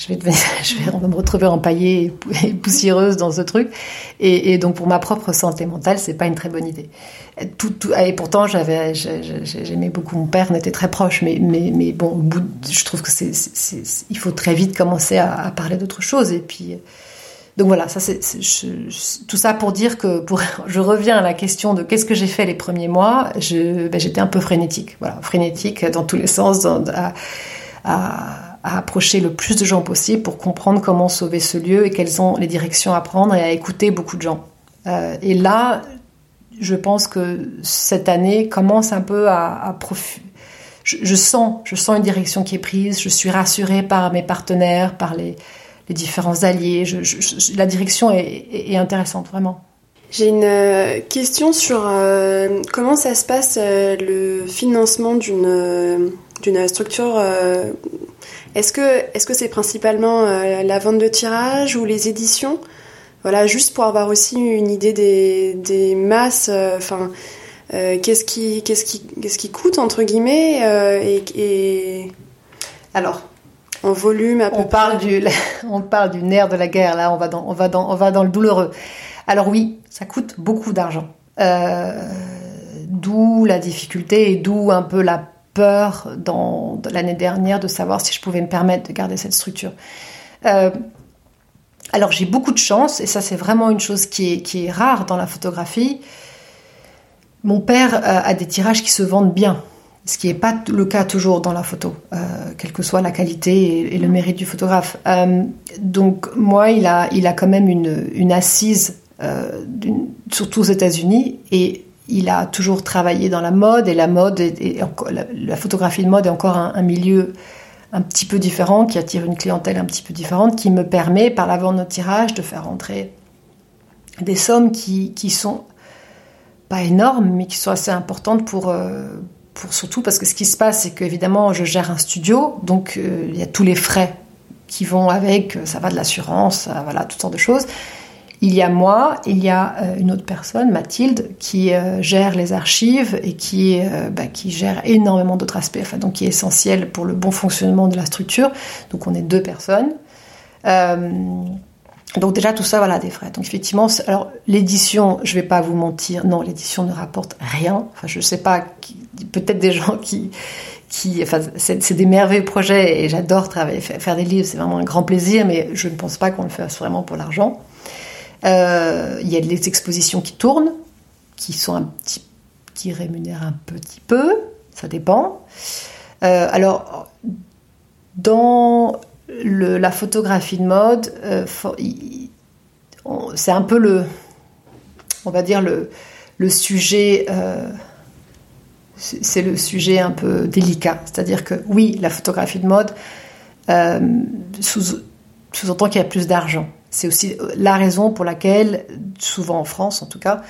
je vais, [LAUGHS] me retrouver empaillée et poussiéreuse dans ce truc. Et, donc pour ma propre santé mentale, c'est pas une très bonne idée. Et pourtant, j'aimais beaucoup mon père, on était très proches, mais, bon, je trouve que c'est, il faut très vite commencer à, parler d'autre chose. Et puis, donc voilà, ça c'est, tout ça pour dire que [LAUGHS] je reviens à la question de qu'est-ce que j'ai fait les premiers mois. Ben, j'étais un peu frénétique, voilà, frénétique dans tous les sens, à approcher le plus de gens possible pour comprendre comment sauver ce lieu et quelles sont les directions à prendre et à écouter beaucoup de gens. Euh, et là, je pense que cette année commence un peu à, je, sens, je sens une direction qui est prise. Je suis rassurée par mes partenaires, par les, les différents alliés. La direction est, intéressante, vraiment. J'ai une euh, question sur euh, comment ça se passe le financement d'une d'une structure est-ce que est-ce que c'est principalement euh, la vente de tirage ou les éditions? Voilà, juste pour avoir aussi une idée des, des masses. Euh, enfin, euh, qu'est-ce qui qu'est-ce qui qu'est-ce qui coûte entre guillemets et, et, alors en volume à peu on parle du [LAUGHS] on parle du nerf de la guerre là on va dans on va dans on va dans le douloureux. Alors oui, ça coûte beaucoup d'argent. d'où la difficulté et d'où un peu la dans, l'année dernière de savoir si je pouvais me permettre de garder cette structure. Euh, alors j'ai beaucoup de chance, et ça c'est vraiment une chose qui est, qui est rare dans la photographie. Mon père euh, a des tirages qui se vendent bien, ce qui n'est pas le cas toujours dans la photo, euh, quelle que soit la qualité et, le mérite du photographe. donc moi, il a, il a quand même une, une assise, surtout aux États-Unis, et il a toujours travaillé dans la mode et la mode et la, photographie de mode est encore un, milieu un petit peu différent qui attire une clientèle un petit peu différente qui me permet par la vente de tirage de faire entrer des sommes qui, qui sont pas énormes mais qui sont assez importantes pour euh, pour surtout parce que ce qui se passe c'est qu'évidemment je gère un studio donc euh, il y a tous les frais qui vont avec, ça va de l'assurance, voilà, toutes sortes de choses. Il y a moi, il y a euh, une autre personne, Mathilde, qui euh, gère les archives et qui, euh, bah, gère énormément d'autres aspects, donc qui est essentiel pour le bon fonctionnement de la structure. Donc on est deux personnes. donc déjà tout ça, voilà, des frais. Donc effectivement, alors l'édition, je vais pas vous mentir, non, l'édition ne rapporte rien. Enfin, je sais pas, peut-être des [LAUGHS] gens qui qui, enfin, c'est des merveilleux projets et j'adore travailler, faire des livres, c'est vraiment un grand plaisir, mais je ne pense pas qu'on le fasse vraiment pour l'argent. Euh, il y a les expositions qui tournent, qui sont un petit, qui rémunèrent un petit peu, ça dépend. Euh, alors, dans la photographie de mode, euh, c'est un peu le, on va dire le sujet c'est le sujet un peu délicat. C'est-à-dire que oui, la photographie de mode sous-entend qu'il y a plus d'argent. C'est aussi euh, la raison pour laquelle, souvent en France en tout cas,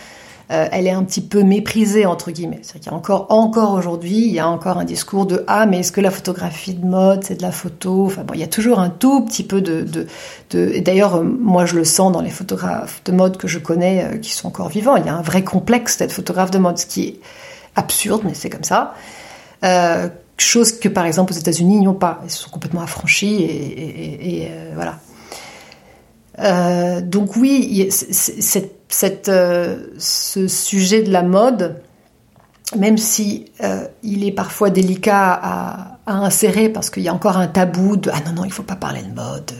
euh, elle est un petit peu méprisée entre guillemets. C'est-à-dire qu'il y a encore, encore aujourd'hui, il y a encore un discours de ah mais est-ce que la photographie de mode c'est de la photo? Enfin bon, il y a toujours un tout petit peu de, de, et d'ailleurs euh, moi je le sens dans les photographes de mode que je connais qui sont encore vivants. Il y a un vrai complexe d'être photographe de mode, ce qui est absurde mais c'est comme ça. chose que par exemple aux États-Unis ils n'ont pas. Ils sont complètement affranchis et voilà. Euh, donc oui, euh, ce sujet de la mode, même si euh, il est parfois délicat à, insérer parce qu'il y a encore un tabou de ah non non il faut pas parler de mode.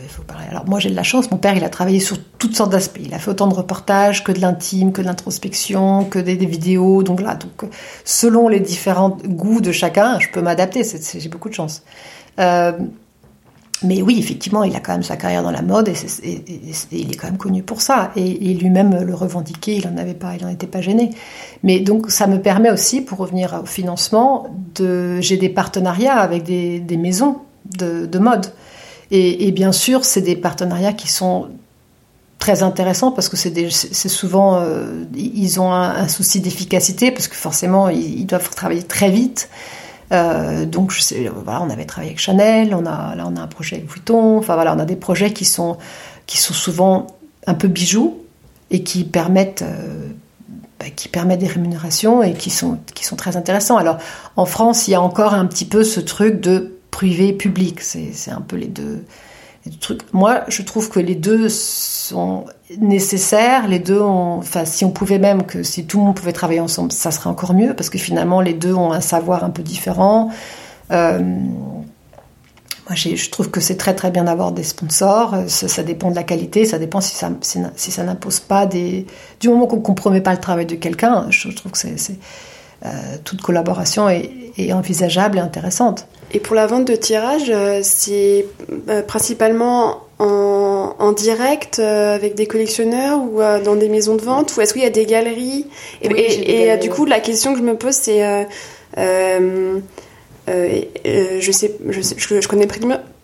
Alors moi j'ai de la chance, mon père il a travaillé sur toutes sortes d'aspects, il a fait autant de reportages que de l'intime, que de l'introspection, que des, vidéos, donc là donc selon les différents goûts de chacun, je peux m'adapter, j'ai beaucoup de chance. Mais oui, effectivement, il a quand même sa carrière dans la mode et, il est quand même connu pour ça. Et, lui-même le revendiquait, il n'en avait pas, il en était pas gêné. Mais donc, ça me permet aussi, pour revenir au financement, de, j'ai des partenariats avec des, maisons de, mode. Et, bien sûr, c'est des partenariats qui sont très intéressants parce que c'est, souvent, euh, ils ont un, souci d'efficacité parce que forcément, ils doivent travailler très vite. Euh, donc, sais, voilà, on avait travaillé avec Chanel, on a, là, on a un projet avec Vuitton. Enfin, voilà, on a des projets qui sont, qui sont souvent un peu bijoux et qui permettent, euh, bah, qui permettent des rémunérations et qui sont, qui sont très intéressants. Alors, en France, il y a encore un petit peu ce truc de privé-public. C'est un peu les deux, moi, je trouve que les deux sont nécessaires. Les deux enfin, si on pouvait même que si tout le monde pouvait travailler ensemble, ça serait encore mieux parce que finalement, les deux ont un savoir un peu différent. Euh, moi, je trouve que c'est très très bien d'avoir des sponsors. Ça, dépend de la qualité, ça dépend si ça, n'impose pas des. Du moment qu'on ne compromet pas le travail de quelqu'un, je, trouve que euh, toute collaboration est envisageable et intéressante. Et pour la vente de tirage, euh, c'est euh, principalement en, direct euh, avec des collectionneurs ou dans des maisons de vente ou est-ce qu'il y a des galeries? Et, du coup, la question que je me pose, c'est je sais, je, connais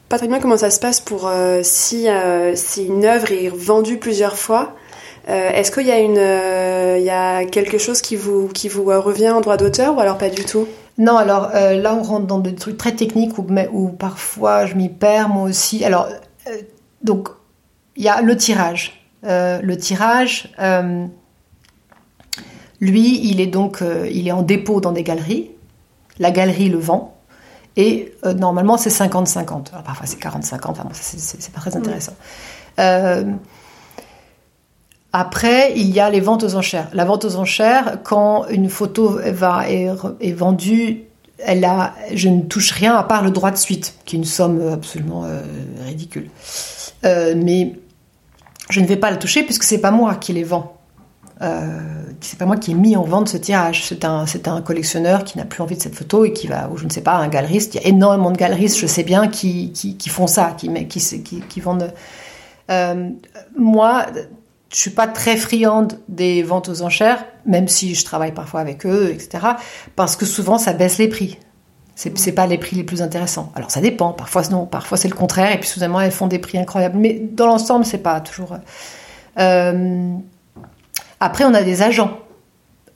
pas très bien comment ça se passe pour si, si une œuvre est vendue plusieurs fois. Est-ce qu'il y a une, il y a quelque chose qui vous qui vous revient en droit d'auteur ou alors pas du tout? Non, alors euh, là, on rentre dans des trucs très techniques où, où parfois je m'y perds moi aussi. Alors, euh, donc, il y a le tirage. Euh, le tirage, lui, il est donc il est en dépôt dans des galeries. La galerie le vend. Et normalement, c'est 50-50. Parfois, c'est 40-50. Enfin, c'est pas très intéressant. Après, il y a les ventes aux enchères. La vente aux enchères, quand une photo va, est, vendue, elle a, je ne touche rien à part le droit de suite, qui est une somme absolument euh, ridicule. Euh, mais je ne vais pas la toucher puisque c'est pas moi qui les vends. Euh, c'est pas moi qui ai mis en vente ce tirage. C'est un, c'est un collectionneur qui n'a plus envie de cette photo et qui va, ou je ne sais pas, un galeriste. Il y a énormément de galeristes, je sais bien, qui, qui, font ça, qui, qui, qui, vendent. Euh, moi, je suis pas très friande des ventes aux enchères, même si je travaille parfois avec eux, etc. Parce que souvent ça baisse les prix. C'est, n'est pas les prix les plus intéressants. Alors ça dépend. Parfois non, parfois c'est le contraire. Et puis soudainement elles font des prix incroyables. Mais dans l'ensemble c'est pas toujours. Euh, après on a des agents.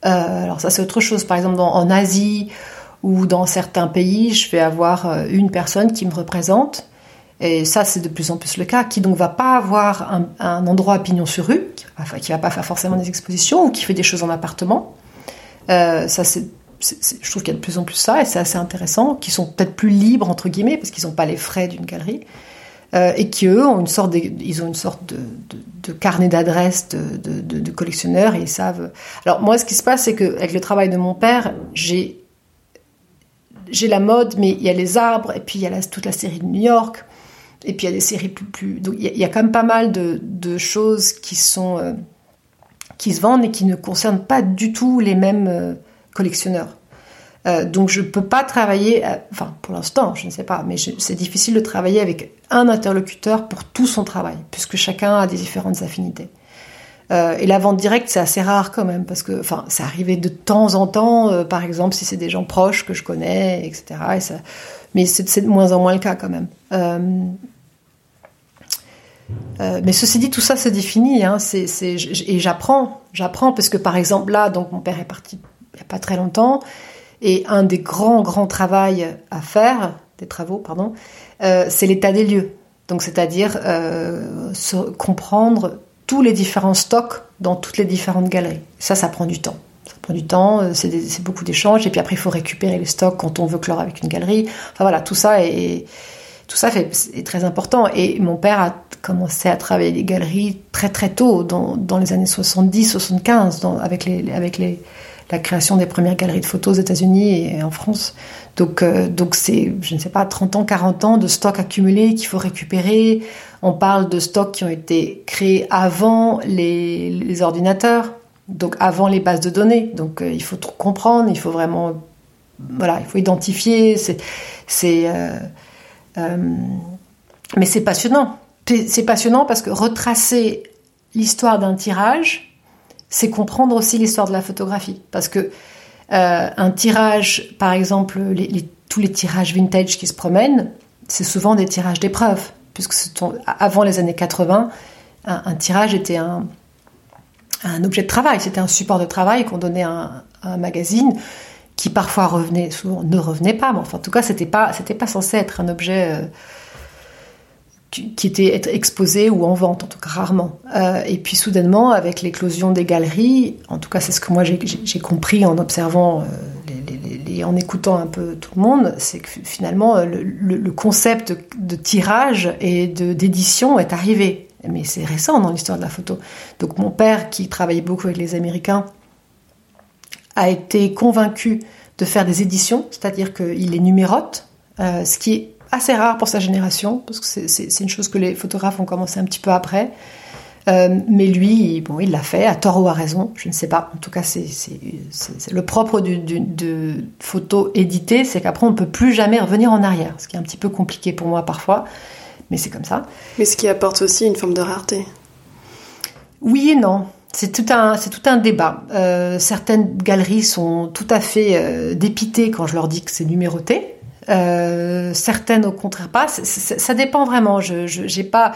Euh, alors ça c'est autre chose. Par exemple en Asie ou dans certains pays, je vais avoir euh, une personne qui me représente et ça c'est de plus en plus le cas, qui donc va pas avoir un, endroit à pignon sur rue, qui va, va pas faire forcément des expositions ou qui fait des choses en appartement. Euh, ça c'est je trouve qu'il y a de plus en plus ça, et c'est assez intéressant, qui sont peut-être plus libres, entre guillemets, parce qu'ils n'ont pas les frais d'une galerie, euh, et qui, eux, ont une sorte de, ils ont une sorte de, de, carnet d'adresses de, de, collectionneurs, et ils savent... Alors moi, ce qui se passe, c'est qu'avec le travail de mon père, j'ai la mode, mais il y a les arbres, et puis il y a toute la série de New York, et puis il y a des séries plus... plus donc il y, a, quand même pas mal de, choses qui sont... Euh, qui se vendent et qui ne concernent pas du tout les mêmes... Euh, collectionneur. Euh, donc je ne peux pas travailler, enfin pour l'instant, je ne sais pas, mais c'est difficile de travailler avec un interlocuteur pour tout son travail, puisque chacun a des différentes affinités. Et la vente directe, c'est assez rare quand même, parce que, enfin, ça arrivait de temps en temps, par exemple, si c'est des gens proches que je connais, etc. mais c'est de moins en moins le cas quand même. mais ceci dit, tout ça se définit, hein, et j'apprends, j'apprends, parce que par exemple là, donc mon père est parti il n'y a pas très longtemps. Et un des grands, grands travaux à faire, des travaux, pardon, euh, c'est l'état des lieux. Donc, c'est-à-dire euh, comprendre tous les différents stocks dans toutes les différentes galeries. Ça, ça prend du temps. Prend du temps, euh, c'est beaucoup d'échanges, et puis après, il faut récupérer les stocks quand on veut clore avec une galerie. Enfin voilà, tout ça est, tout ça fait, est très important. Et mon père a commencé à travailler les galeries très très tôt, dans, dans les années 70, 75, avec les, avec les, la création des premières galeries de photos aux États-Unis et en France. Donc, euh, donc c'est, je ne sais pas, 30 ans, 40 ans de stocks accumulés qu'il faut récupérer. On parle de stocks qui ont été créés avant les, ordinateurs, donc avant les bases de données. Donc, euh, il faut comprendre, il faut vraiment, voilà, il faut identifier. C'est, euh, mais c'est passionnant. C'est passionnant parce que retracer l'histoire d'un tirage, c'est comprendre aussi l'histoire de la photographie. Parce que euh, un tirage, par exemple, tous les tirages vintage qui se promènent, c'est souvent des tirages d'épreuves. Puisque avant les années 80, un, tirage était un, objet de travail, c'était un support de travail qu'on donnait à un, magazine qui parfois revenait, souvent ne revenait pas, mais enfin, en tout cas, c'était pas, c'était pas censé être un objet. Euh, qui était être exposé ou en vente, en tout cas rarement. Euh, et puis soudainement, avec l'éclosion des galeries, en tout cas c'est ce que moi j'ai compris en observant, euh, en écoutant un peu tout le monde, c'est que finalement le, le, concept de tirage et d'édition est arrivé. Mais c'est récent dans l'histoire de la photo. Donc mon père, qui travaillait beaucoup avec les Américains, a été convaincu de faire des éditions, c'est-à-dire qu'il les numérote, euh, ce qui est assez rare pour sa génération, parce que c'est une chose que les photographes ont commencé un petit peu après. Euh, mais lui, bon, il l'a fait, à tort ou à raison, je ne sais pas. En tout cas, c'est le propre du, de photo éditée, c'est qu'après, on ne peut plus jamais revenir en arrière, ce qui est un petit peu compliqué pour moi parfois, mais c'est comme ça. Mais ce qui apporte aussi une forme de rareté. Oui et non. C'est tout un, c'est tout un débat. Euh, certaines galeries sont tout à fait euh, dépitées quand je leur dis que c'est numéroté. Euh, certaines au contraire pas. ça dépend vraiment. Je, j'ai pas.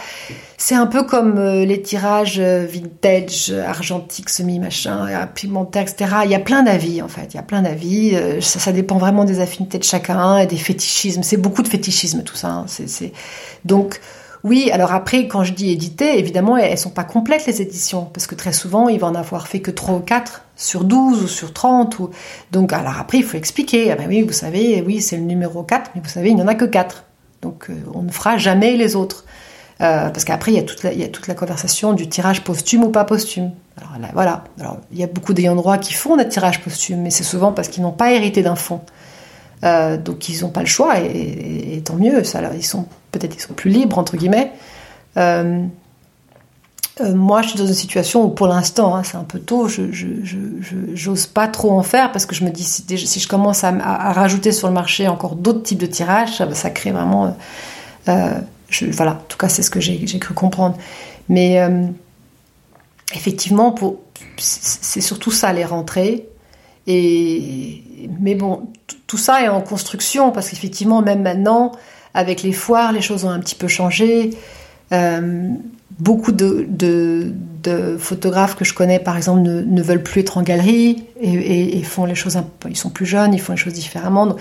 C'est un peu comme euh, les tirages euh, vintage, argentique, semi machin, pigmentaire, etc. Il y a plein d'avis en fait. Il y a plein d'avis. Ça, dépend vraiment des affinités de chacun et des fétichismes. C'est beaucoup de fétichisme tout ça. Hein. C'est. Donc oui, alors après, quand je dis éditer, évidemment, elles sont pas complètes les éditions, parce que très souvent, il va en avoir fait que 3 ou 4 sur 12 ou sur 30. Ou... Donc, alors après, il faut expliquer. Ah ben oui, vous savez, oui, c'est le numéro 4, mais vous savez, il n'y en a que 4. Donc, euh, on ne fera jamais les autres. Euh, parce qu'après, il, y a toute la, il y a toute la conversation du tirage posthume ou pas posthume. Alors là, voilà. Alors, il y a beaucoup d'ayants droit qui font des tirages posthumes, mais c'est souvent parce qu'ils n'ont pas hérité d'un fonds. Euh, donc ils n'ont pas le choix et, tant mieux. Ça, ils sont peut-être ils sont plus libres entre guillemets. Euh, moi, je suis dans une situation où, pour l'instant, hein, c'est un peu tôt. Je, j'ose pas trop en faire parce que je me dis si, si je commence à, rajouter sur le marché encore d'autres types de tirages, ça, crée vraiment. voilà. En tout cas, c'est ce que j'ai, cru comprendre. Mais effectivement, c'est surtout ça les rentrées. Mais bon, tout ça est en construction parce qu'effectivement, même maintenant, avec les foires, les choses ont un petit peu changé. Euh, beaucoup de, photographes que je connais, par exemple, ne, veulent plus être en galerie et, font les choses. ils sont plus jeunes, ils font les choses différemment.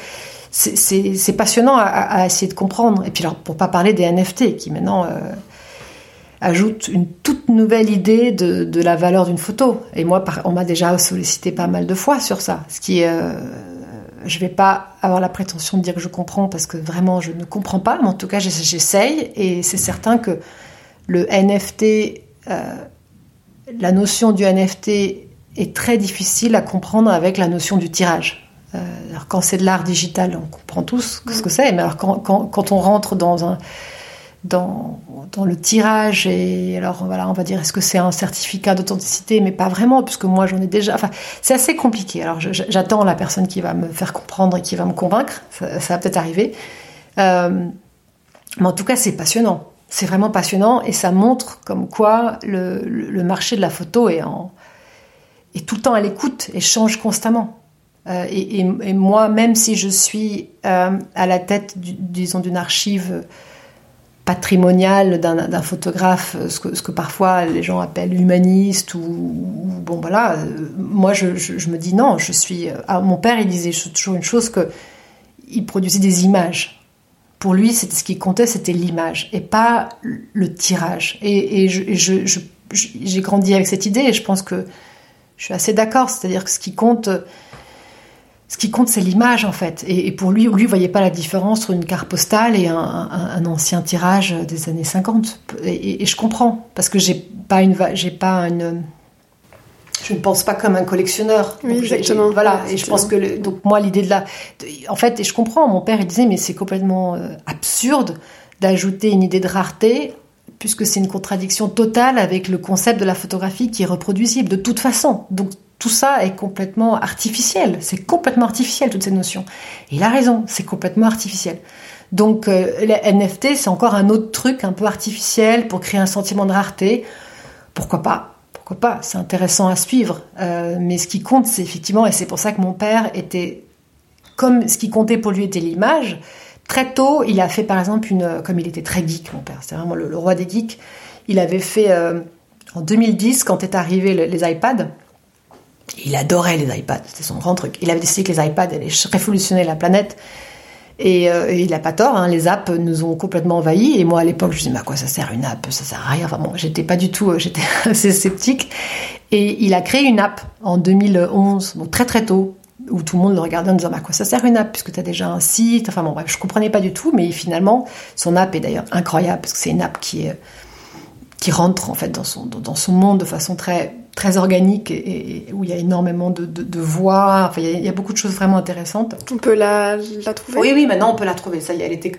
c'est passionnant à, essayer de comprendre. Et puis alors, pour pas parler des NFT qui maintenant euh, ajoutent une toute nouvelle idée de, la valeur d'une photo. Et moi, on m'a déjà sollicité pas mal de fois sur ça. Ce qui, euh, je vais pas avoir la prétention de dire que je comprends parce que vraiment je ne comprends pas, mais en tout cas j'essaye et c'est certain que le NFT, euh, la notion du NFT est très difficile à comprendre avec la notion du tirage. Euh, alors quand c'est de l'art digital, on comprend tous ce que c'est, mais alors quand, quand, quand, on rentre dans un dans, dans le tirage et alors voilà on va dire est-ce que c'est un certificat d'authenticité? Mais pas vraiment puisque moi j'en ai déjà enfin c'est assez compliqué. Alors j'attends la personne qui va me faire comprendre et qui va me convaincre. Ça, va peut-être arriver. Euh, mais en tout cas c'est passionnant c'est vraiment passionnant et ça montre comme quoi le, marché de la photo est en tout le temps à l'écoute et change constamment euh, et, moi, même si je suis euh, à la tête, disons, d'une archive patrimoniale d'un photographe, ce que, parfois les gens appellent humaniste, ou, bon voilà, euh, moi je, je, me dis non, je suis. Ah, mon père, il disait toujours une chose que il produisait des images. Pour lui, ce qui comptait, c'était l'image et pas le tirage. Et, et j'ai grandi avec cette idée et je pense que je suis assez d'accord. C'est-à-dire que ce qui compte, ce qui compte, c'est l'image en fait. Et, pour lui, lui, voyait pas la différence entre une carte postale et un, ancien tirage des années 50. Et, je comprends parce que j'ai pas une, j'ai pas une, je ne pense pas comme un collectionneur. Oui, exactement. Voilà. et je pense que donc moi l'idée de la, en fait, et je comprends. Mon père il disait mais c'est complètement euh, absurde d'ajouter une idée de rareté puisque c'est une contradiction totale avec le concept de la photographie qui est reproduisible de toute façon. Donc tout ça est complètement artificiel. C'est complètement artificiel, toutes ces notions. Et il a raison, c'est complètement artificiel. Donc, euh, les NFT, c'est encore un autre truc un peu artificiel pour créer un sentiment de rareté. Pourquoi pas? Pourquoi pas C'est intéressant à suivre. Euh, mais ce qui compte, c'est effectivement, et c'est pour ça que mon père était, comme ce qui comptait pour lui était l'image, très tôt, il a fait par exemple une, comme il était très geek, mon père, c'est vraiment le, roi des geeks, il avait fait, euh, en 2010, quand est arrivé les iPads, il adorait les iPads, c'était son grand truc. Il avait décidé que les iPads allaient révolutionner la planète. Et, euh, il n'a pas tort, hein, les apps nous ont complètement envahis. Et moi, à l'époque, je me disais, mais à quoi ça sert une app? Ça sert à rien. Enfin bon, j'étais pas du tout, euh, j'étais [LAUGHS] assez sceptique. Et il a créé une app en 2011, donc très très tôt, où tout le monde le regardait en disant, mais à quoi ça sert une app? Puisque tu as déjà un site. Enfin bon, bref, je comprenais pas du tout. Mais finalement, son app est d'ailleurs incroyable, parce que c'est une app qui qui rentre en fait dans son, dans son monde de façon très, très organique et, où il y a énormément de, de, voix. Enfin, il y, a, beaucoup de choses vraiment intéressantes. On peut la, la trouver? Oui, oui, maintenant on peut la trouver. Ça y est, elle était.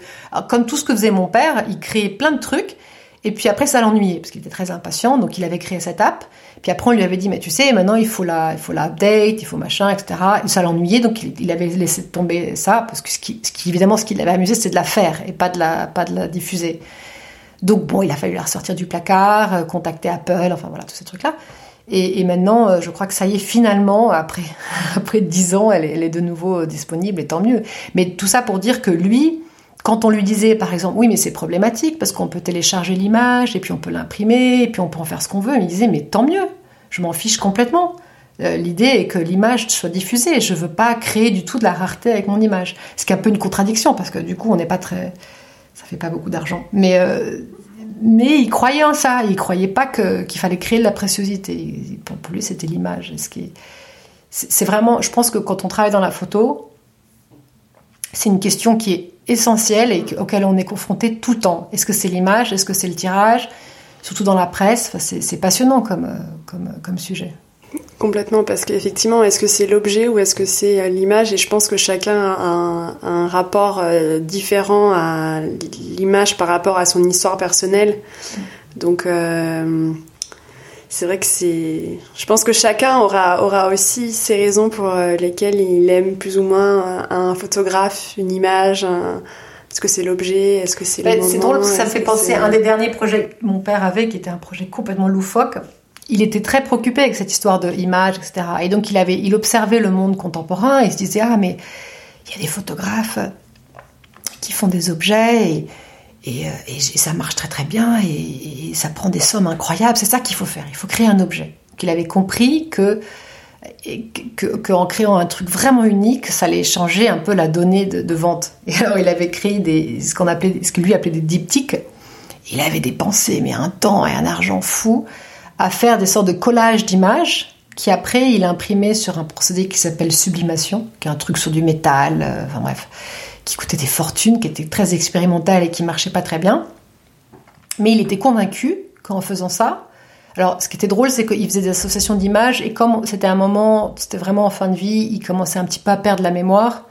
comme tout ce que faisait mon père, il créait plein de trucs. Et puis après, ça l'ennuyait parce qu'il était très impatient. Donc il avait créé cette app. Puis après, on lui avait dit, mais tu sais, maintenant il faut la, il faut la update, il faut machin, etc. Et ça l'ennuyait. Donc il, avait laissé tomber ça parce que ce qui, ce qui évidemment, ce qui l'avait amusé, c'était de la faire et pas de la, pas de la diffuser. Donc bon, il a fallu la ressortir du placard, euh, contacter Apple, enfin voilà, tous ces trucs-là. Et, maintenant, euh, je crois que ça y est, finalement, après [LAUGHS] après dix ans, elle est, de nouveau euh, disponible, et tant mieux. Mais tout ça pour dire que lui, quand on lui disait, par exemple, oui, mais c'est problématique parce qu'on peut télécharger l'image et puis on peut l'imprimer et puis on peut en faire ce qu'on veut, il disait, mais tant mieux, je m'en fiche complètement. L'idée est que l'image soit diffusée. Je veux pas créer du tout de la rareté avec mon image. Ce qui est un peu une contradiction parce que du coup, on n'est pas très ça fait pas beaucoup d'argent. Mais, euh, mais il croyait en ça. Il croyait pas qu'il fallait créer de la préciosité. Pour lui, c'était l'image. C'est vraiment, je pense que quand on travaille dans la photo, c'est une question qui est essentielle et auquel on est confronté tout le temps. Est-ce que c'est l'image? Est-ce que c'est le tirage? Surtout dans la presse, c'est passionnant comme, comme, comme sujet. Complètement, parce qu'effectivement, est-ce que c'est l'objet ou est-ce que c'est euh, l'image? Et je pense que chacun a un, rapport euh, différent à l'image par rapport à son histoire personnelle. Donc, euh, c'est vrai que c'est. Je pense que chacun aura, aura aussi ses raisons pour lesquelles il aime plus ou moins un photographe, une image, Est-ce que c'est l'objet? Est-ce que c'est le C'est drôle, ça me fait penser à un des derniers projets que mon père avait, qui était un projet complètement loufoque il était très préoccupé avec cette histoire de l'image, etc. Et donc il avait, il observait le monde contemporain et se disait ah mais il y a des photographes qui font des objets et, et, euh, ça marche très très bien et, ça prend des sommes incroyables. C'est ça qu'il faut faire. Il faut créer un objet. Qu'il avait compris que qu'en créant un truc vraiment unique, ça allait changer un peu la donnée de, vente. Et [LAUGHS] alors il avait créé des, ce qu'on appelait, ce que lui appelait des diptyques. Il avait des pensées, mais un temps et un argent fou à faire des sortes de collages d'images qui après il imprimait sur un procédé qui s'appelle sublimation, qui est un truc sur du métal, euh, enfin bref, qui coûtait des fortunes, qui était très expérimental et qui marchait pas très bien. Mais il était convaincu qu'en faisant ça, alors, ce qui était drôle, c'est qu'il faisait des associations d'images et comme c'était un moment, c'était vraiment en fin de vie, il commençait un petit peu à perdre la mémoire.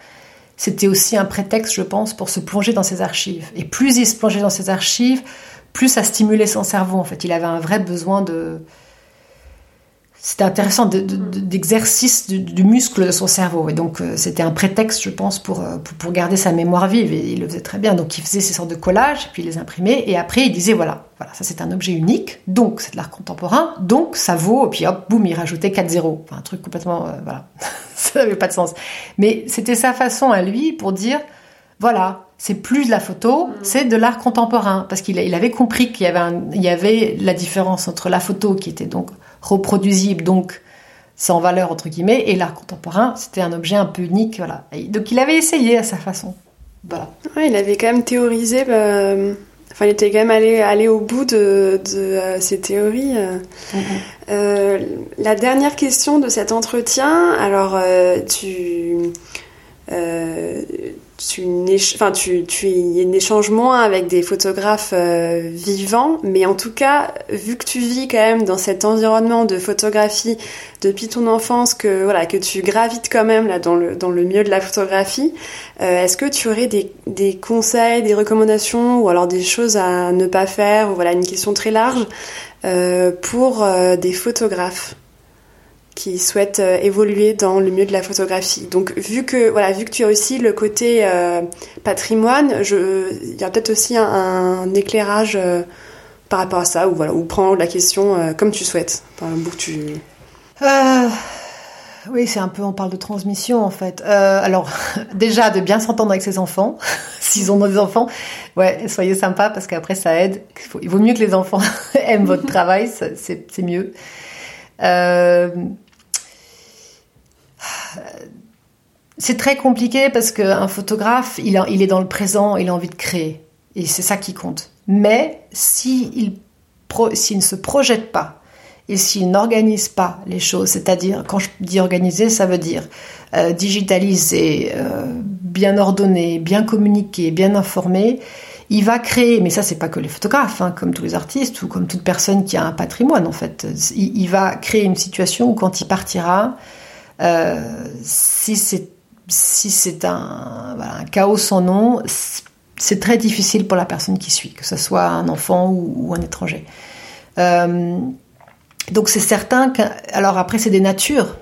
C'était aussi un prétexte, je pense, pour se plonger dans ses archives. Et plus il se plongeait dans ses archives, plus ça stimulait son cerveau. En fait, il avait un vrai besoin de, c'était intéressant d'exercice du, muscle de son cerveau. Et donc, euh, c'était un prétexte, je pense, pour, euh, pour, pour, garder sa mémoire vive. Et il le faisait très bien. Donc, il faisait ces sortes de collages, puis il les imprimait. Et après, il disait, voilà, voilà, ça c'est un objet unique. Donc, c'est de l'art contemporain. Donc, ça vaut. Et puis, hop, boum, il rajoutait 4 zéros. Enfin, un truc complètement, euh, voilà. [LAUGHS] ça n'avait pas de sens. Mais c'était sa façon à lui pour dire, voilà, c'est plus de la photo, mm. c'est de l'art contemporain. Parce qu'il il avait compris qu'il y avait, il y avait la différence entre la photo qui était donc reproduisible, donc sans valeur entre guillemets, et l'art contemporain, c'était un objet un peu unique, voilà. donc il avait essayé à sa façon. Voilà. il avait quand même théorisé. Bah, enfin, il était quand même allé, allé au bout de, de euh, ses théories. Euh. Mm-hmm. Euh, la dernière question de cet entretien, alors tu tu, enfin, tu, tu échanges moins avec des photographes euh, vivants, mais en tout cas, vu que tu vis quand même dans cet environnement de photographie depuis ton enfance, que voilà, que tu gravites quand même là dans le dans le milieu de la photographie, euh, est-ce que tu aurais des, des conseils, des recommandations, ou alors des choses à ne pas faire, ou voilà une question très large euh, pour des photographes? Qui souhaitent euh, évoluer dans le milieu de la photographie. Donc vu que voilà, vu que tu as aussi le côté euh, patrimoine, il y a peut-être aussi un, éclairage euh, par rapport à ça ou voilà, ou prendre la question comme tu souhaites. Tu. oui, c'est un peu, on parle de transmission en fait. alors, [LAUGHS] déjà de bien s'entendre avec ses enfants, [LAUGHS] s'ils ont des enfants, ouais, soyez sympa parce qu'après ça aide. Il, vaut mieux que les enfants [LAUGHS] aiment votre travail, c'est mieux. C'est très compliqué parce qu'un photographe, il, il, est dans le présent, il a envie de créer. Et c'est ça qui compte. Mais s'il ne se projette pas et s'il n'organise pas les choses, c'est-à-dire, quand je dis organiser, ça veut dire euh, digitaliser, euh, bien ordonner, bien communiquer, bien informer, il va créer, mais ça c'est pas que les photographes, hein, comme tous les artistes ou comme toute personne qui a un patrimoine en fait, il va créer une situation où quand il partira, si c'est si c'est un, chaos sans nom, c'est très difficile pour la personne qui suit, que ce soit un enfant ou, un étranger. Euh, donc c'est certain que, alors après c'est des natures,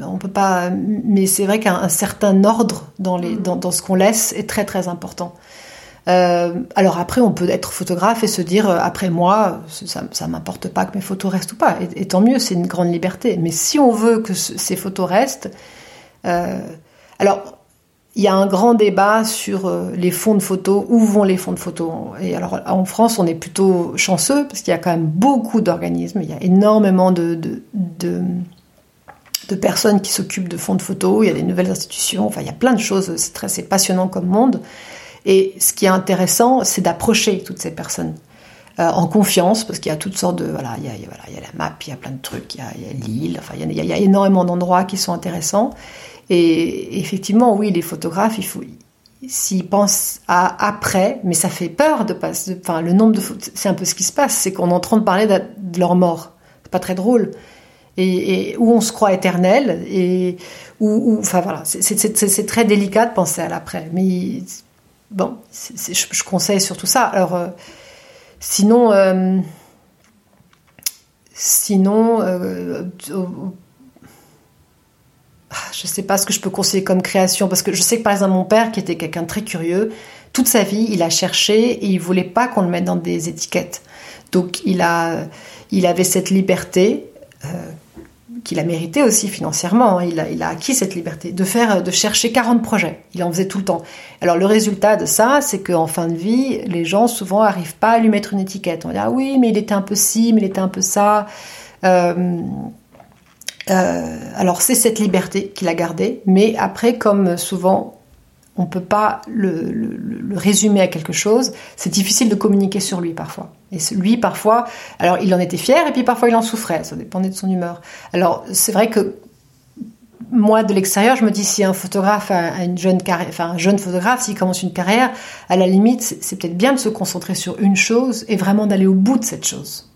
on peut pas, mais c'est vrai qu'un certain ordre dans, les, dans, dans ce qu'on laisse est très très important. Euh, alors après, on peut être photographe et se dire, euh, après moi, ça, m'importe pas que mes photos restent ou pas. Et, tant mieux, c'est une grande liberté. Mais si on veut que ces photos restent, euh, alors il y a un grand débat sur les fonds de photos, où vont les fonds de photos. Et alors en France, on est plutôt chanceux parce qu'il y a quand même beaucoup d'organismes, il y a énormément de, de, personnes qui s'occupent de fonds de photos, il y a des nouvelles institutions, enfin il y a plein de choses, c'est passionnant comme monde. Et ce qui est intéressant, c'est d'approcher toutes ces personnes. Euh, en confiance, parce qu'il y a toutes sortes de... Voilà, il y a, voilà, il y a la map, il y a plein de trucs, il y a, l'île, enfin, il y, a, énormément d'endroits qui sont intéressants. Et effectivement, oui, les photographes. S'ils pensent à après, mais ça fait peur de passer... Enfin, le nombre de... C'est un peu ce qui se passe, c'est qu'on est en train de parler de, leur mort. C'est pas très drôle. Et, où on se croit éternel, et où... enfin, voilà, c'est très délicat de penser à l'après. Mais bon, je, conseille surtout ça. Alors, euh, sinon, euh, sinon, euh, ah, je sais pas ce que je peux conseiller comme création parce que je sais que par exemple mon père, qui était quelqu'un de très curieux, toute sa vie, il a cherché et il voulait pas qu'on le mette dans des étiquettes. Donc, il a, il avait cette liberté qu'il a mérité aussi financièrement. Hein. Il a, acquis cette liberté de faire, de chercher 40 projets. Il en faisait tout le temps. Alors le résultat de ça, c'est qu'en fin de vie, les gens souvent arrivent pas à lui mettre une étiquette. On dit ah oui, mais il était un peu ci, mais il était un peu ça. Euh, alors c'est cette liberté qu'il a gardée, mais après, comme souvent, on ne peut pas le, résumer à quelque chose. C'est difficile de communiquer sur lui parfois. Et lui, parfois, alors il en était fier et puis parfois il en souffrait. Ça dépendait de son humeur. Alors c'est vrai que moi, de l'extérieur, je me dis si un photographe a une jeune carrière, enfin un jeune photographe, s'il commence une carrière, à la limite, c'est peut-être bien de se concentrer sur une chose et vraiment d'aller au bout de cette chose.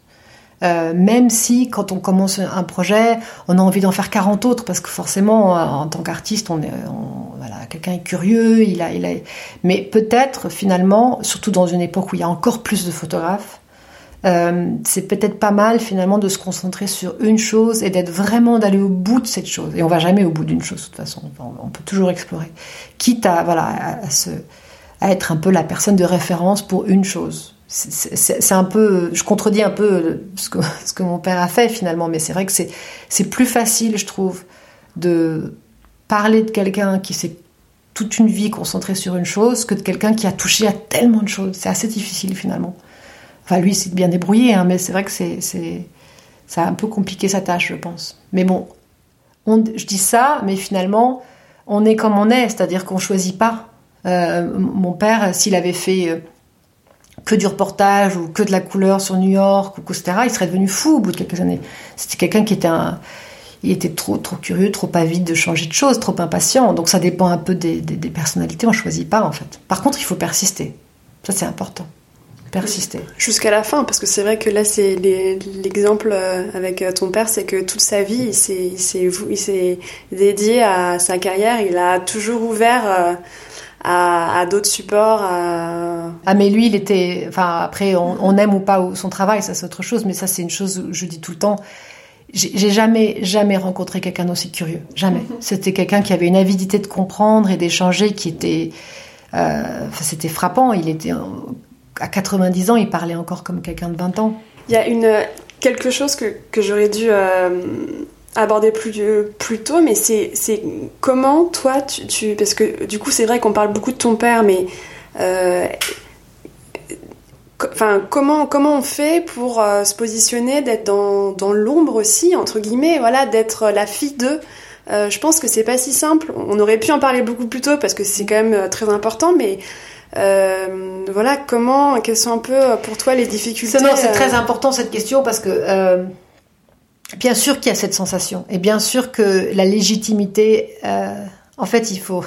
Euh, même si quand on commence un projet, on a envie d'en faire 40 autres, parce que forcément, en tant qu'artiste, on est, voilà, quelqu'un est curieux, il a, il a, mais peut-être finalement, surtout dans une époque où il y a encore plus de photographes, euh, c'est peut-être pas mal finalement de se concentrer sur une chose et d'être vraiment d'aller au bout de cette chose. Et on va jamais au bout d'une chose de toute façon. On, peut toujours explorer, quitte à voilà à, se, à être un peu la personne de référence pour une chose c'est un peu, je contredis un peu [LAUGHS] ce que, mon père a fait finalement, mais c'est vrai que c'est plus facile, je trouve, de parler de quelqu'un qui s'est toute une vie concentré sur une chose que de quelqu'un qui a touché à tellement de choses. C'est assez difficile finalement. Enfin, lui, c'est bien débrouillé, hein, mais c'est vrai que c'est ça a un peu compliqué sa tâche, je pense. Mais bon, on, je dis ça, mais finalement, on est comme on est, c'est-à-dire qu'on choisit pas. Euh, mon père, s'il avait fait euh, que du reportage ou que de la couleur sur New York ou etc., il serait devenu fou au bout de quelques années. C'était quelqu'un qui était il était trop trop curieux, trop avide de changer de choses, trop impatient. Donc ça dépend un peu des, personnalités. On choisit pas en fait. Par contre, il faut persister. Ça c'est important. Persister. Jusqu'à la fin, parce que c'est vrai que là, c'est l'exemple euh, avec euh, ton père, c'est que toute sa vie, il s'est dédié à sa carrière. Il a toujours ouvert euh, à, d'autres supports. Ah mais lui, il était, enfin après, on, aime ou pas son travail, ça c'est autre chose, mais ça c'est une chose je dis tout le temps. J'ai jamais jamais rencontré quelqu'un d'aussi curieux, jamais. Mhm. C'était quelqu'un qui avait une avidité de comprendre et d'échanger qui était, euh, c'était frappant. Il était à 90 ans, il parlait encore comme quelqu'un de 20 ans. Il y a une quelque chose que, que j'aurais dû euh, aborder plus, plus tôt, mais c'est comment toi, tu, parce que du coup c'est vrai qu'on parle beaucoup de ton père, mais euh, enfin comment comment on fait pour euh, se positionner, d'être dans, dans l'ombre aussi entre guillemets, voilà, d'être la fille de. Euh, je pense que c'est pas si simple. On aurait pu en parler beaucoup plus tôt parce que c'est quand même très important, mais voilà, comment, quelles sont un peu pour toi les difficultés C'est très important cette question parce que bien sûr qu'il y a cette sensation. Et bien sûr que la légitimité, euh, en fait, il faut.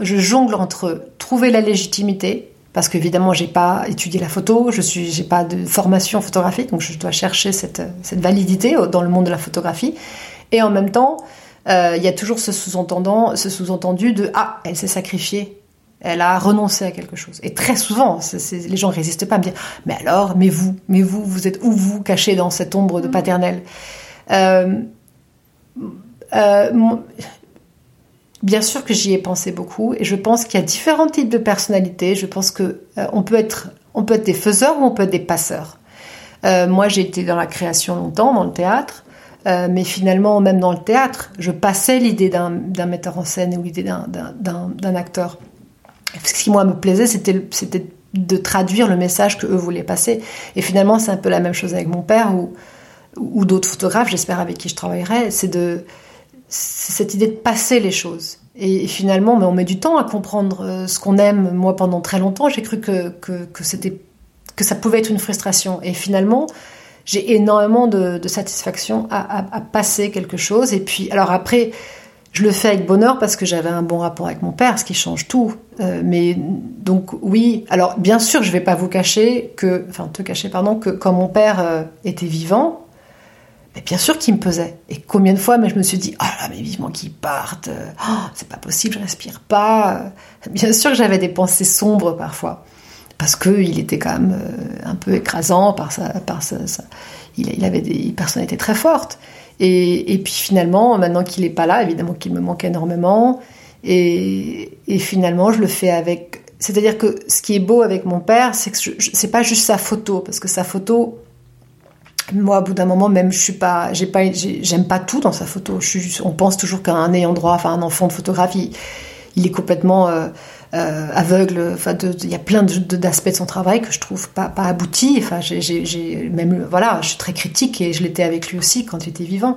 Je jongle entre trouver la légitimité, parce qu'évidemment, j'ai pas étudié la photo, je suis, j'ai pas de formation photographique, donc je dois chercher cette, cette validité dans le monde de la photographie. Et en même temps, euh, il y a toujours ce sous-entendant, ce sous-entendu de ah, elle s'est sacrifiée. Elle a renoncé à quelque chose. Et très souvent, les gens résistent pas à me dire, mais alors, mais vous, mais vous, vous êtes où vous, caché dans cette ombre de mm. paternelle? Euh, euh, bien sûr que j'y ai pensé beaucoup et je pense qu'il y a différents types de personnalités. Je pense que euh, on peut être on peut être des faiseurs ou on peut être des passeurs. moi, j'ai été dans la création longtemps, dans le théâtre, mais finalement, même dans le théâtre, je passais l'idée d'un metteur en scène ou l'idée d'un acteur. Ce qui moi me plaisait, c'était de traduire le message que eux voulaient passer. Et finalement, c'est un peu la même chose avec mon père ou d'autres photographes, j'espère avec qui je travaillerai, c'est de cette idée de passer les choses. Et, finalement, mais on met du temps à comprendre euh, ce qu'on aime. Moi, pendant très longtemps, j'ai cru que, que, ça pouvait être une frustration. Et finalement, j'ai énormément de, satisfaction à, passer quelque chose. Et puis, alors après, je le fais avec bonheur parce que j'avais un bon rapport avec mon père, ce qui change tout. Euh, mais donc oui, alors bien sûr, je vais pas vous cacher que, enfin te cacher pardon, que quand mon père euh, était vivant, bien sûr qu'il me pesait. Et combien de fois, mais je me suis dit, ah là, mais vivement qu'il parte, oh, c'est pas possible, je respire pas. Bien sûr que j'avais des pensées sombres parfois, parce qu'il était quand même euh, un peu écrasant par sa, par sa, il, avait des personnalités très fortes. Et, et puis finalement, maintenant qu'il n'est pas là, évidemment qu'il me manque énormément. Et, et, finalement, je le fais avec. C'est-à-dire que ce qui est beau avec mon père, c'est que c'est pas juste sa photo, parce que sa photo, moi, au bout d'un moment, même, je suis pas, j'ai pas, j'aime pas tout dans sa photo. On pense toujours qu'un ayant droit, enfin, un enfant de photographie, il est complètement, euh, euh, aveugle. Enfin, il y a plein d'aspects de, son travail que je trouve pas, pas aboutis. Enfin, j'ai même voilà, je suis très critique et je l'étais avec lui aussi quand il était vivant.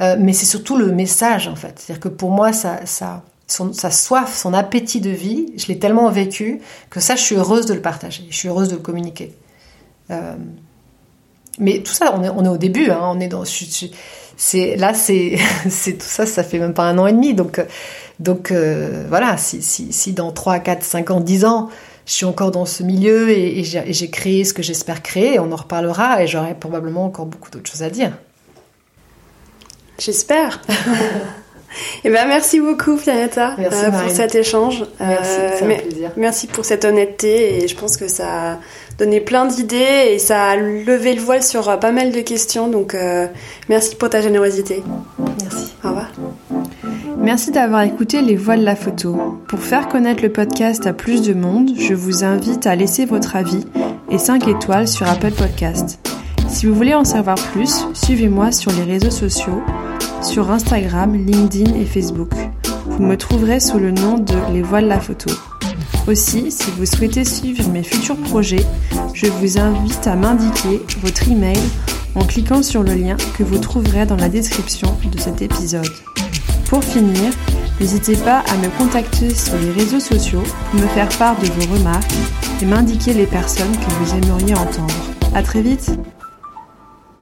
Euh, mais c'est surtout le message en fait. C'est-à-dire que pour moi, sa soif, son appétit de vie, je l'ai tellement vécu que ça, je suis heureuse de le partager. Je suis heureuse de le communiquer. Euh, mais tout ça, on est, on est au début. Hein, on est dans. c'est là, c'est, [LAUGHS] c'est tout ça. Ça fait même pas un an et demi. Donc, donc euh, voilà. Si, si, si dans 3, 4, 5 ans, 10 ans, je suis encore dans ce milieu et, et j'ai créé ce que j'espère créer, on en reparlera et j'aurai probablement encore beaucoup d'autres choses à dire. J'espère. [LAUGHS] Eh ben, merci beaucoup, Pianetta, euh, pour cet échange. Merci, euh, un plaisir. Merci pour cette honnêteté et je pense que ça donné plein d'idées et ça a levé le voile sur euh, pas mal de questions. Donc, merci pour ta générosité. Merci. Au revoir. Merci d'avoir écouté Les Voiles de la Photo. Pour faire connaître le podcast à plus de monde, je vous invite à laisser votre avis et 5 étoiles sur Apple Podcast. Si vous voulez en savoir plus, suivez-moi sur les réseaux sociaux sur Instagram, LinkedIn et Facebook. Vous me trouverez sous le nom de Les Voiles la Photo. Aussi, si vous souhaitez suivre mes futurs projets, je vous invite à m'indiquer votre email en cliquant sur le lien que vous trouverez dans la description de cet épisode. Pour finir, n'hésitez pas à me contacter sur les réseaux sociaux pour me faire part de vos remarques et m'indiquer les personnes que vous aimeriez entendre. À très vite!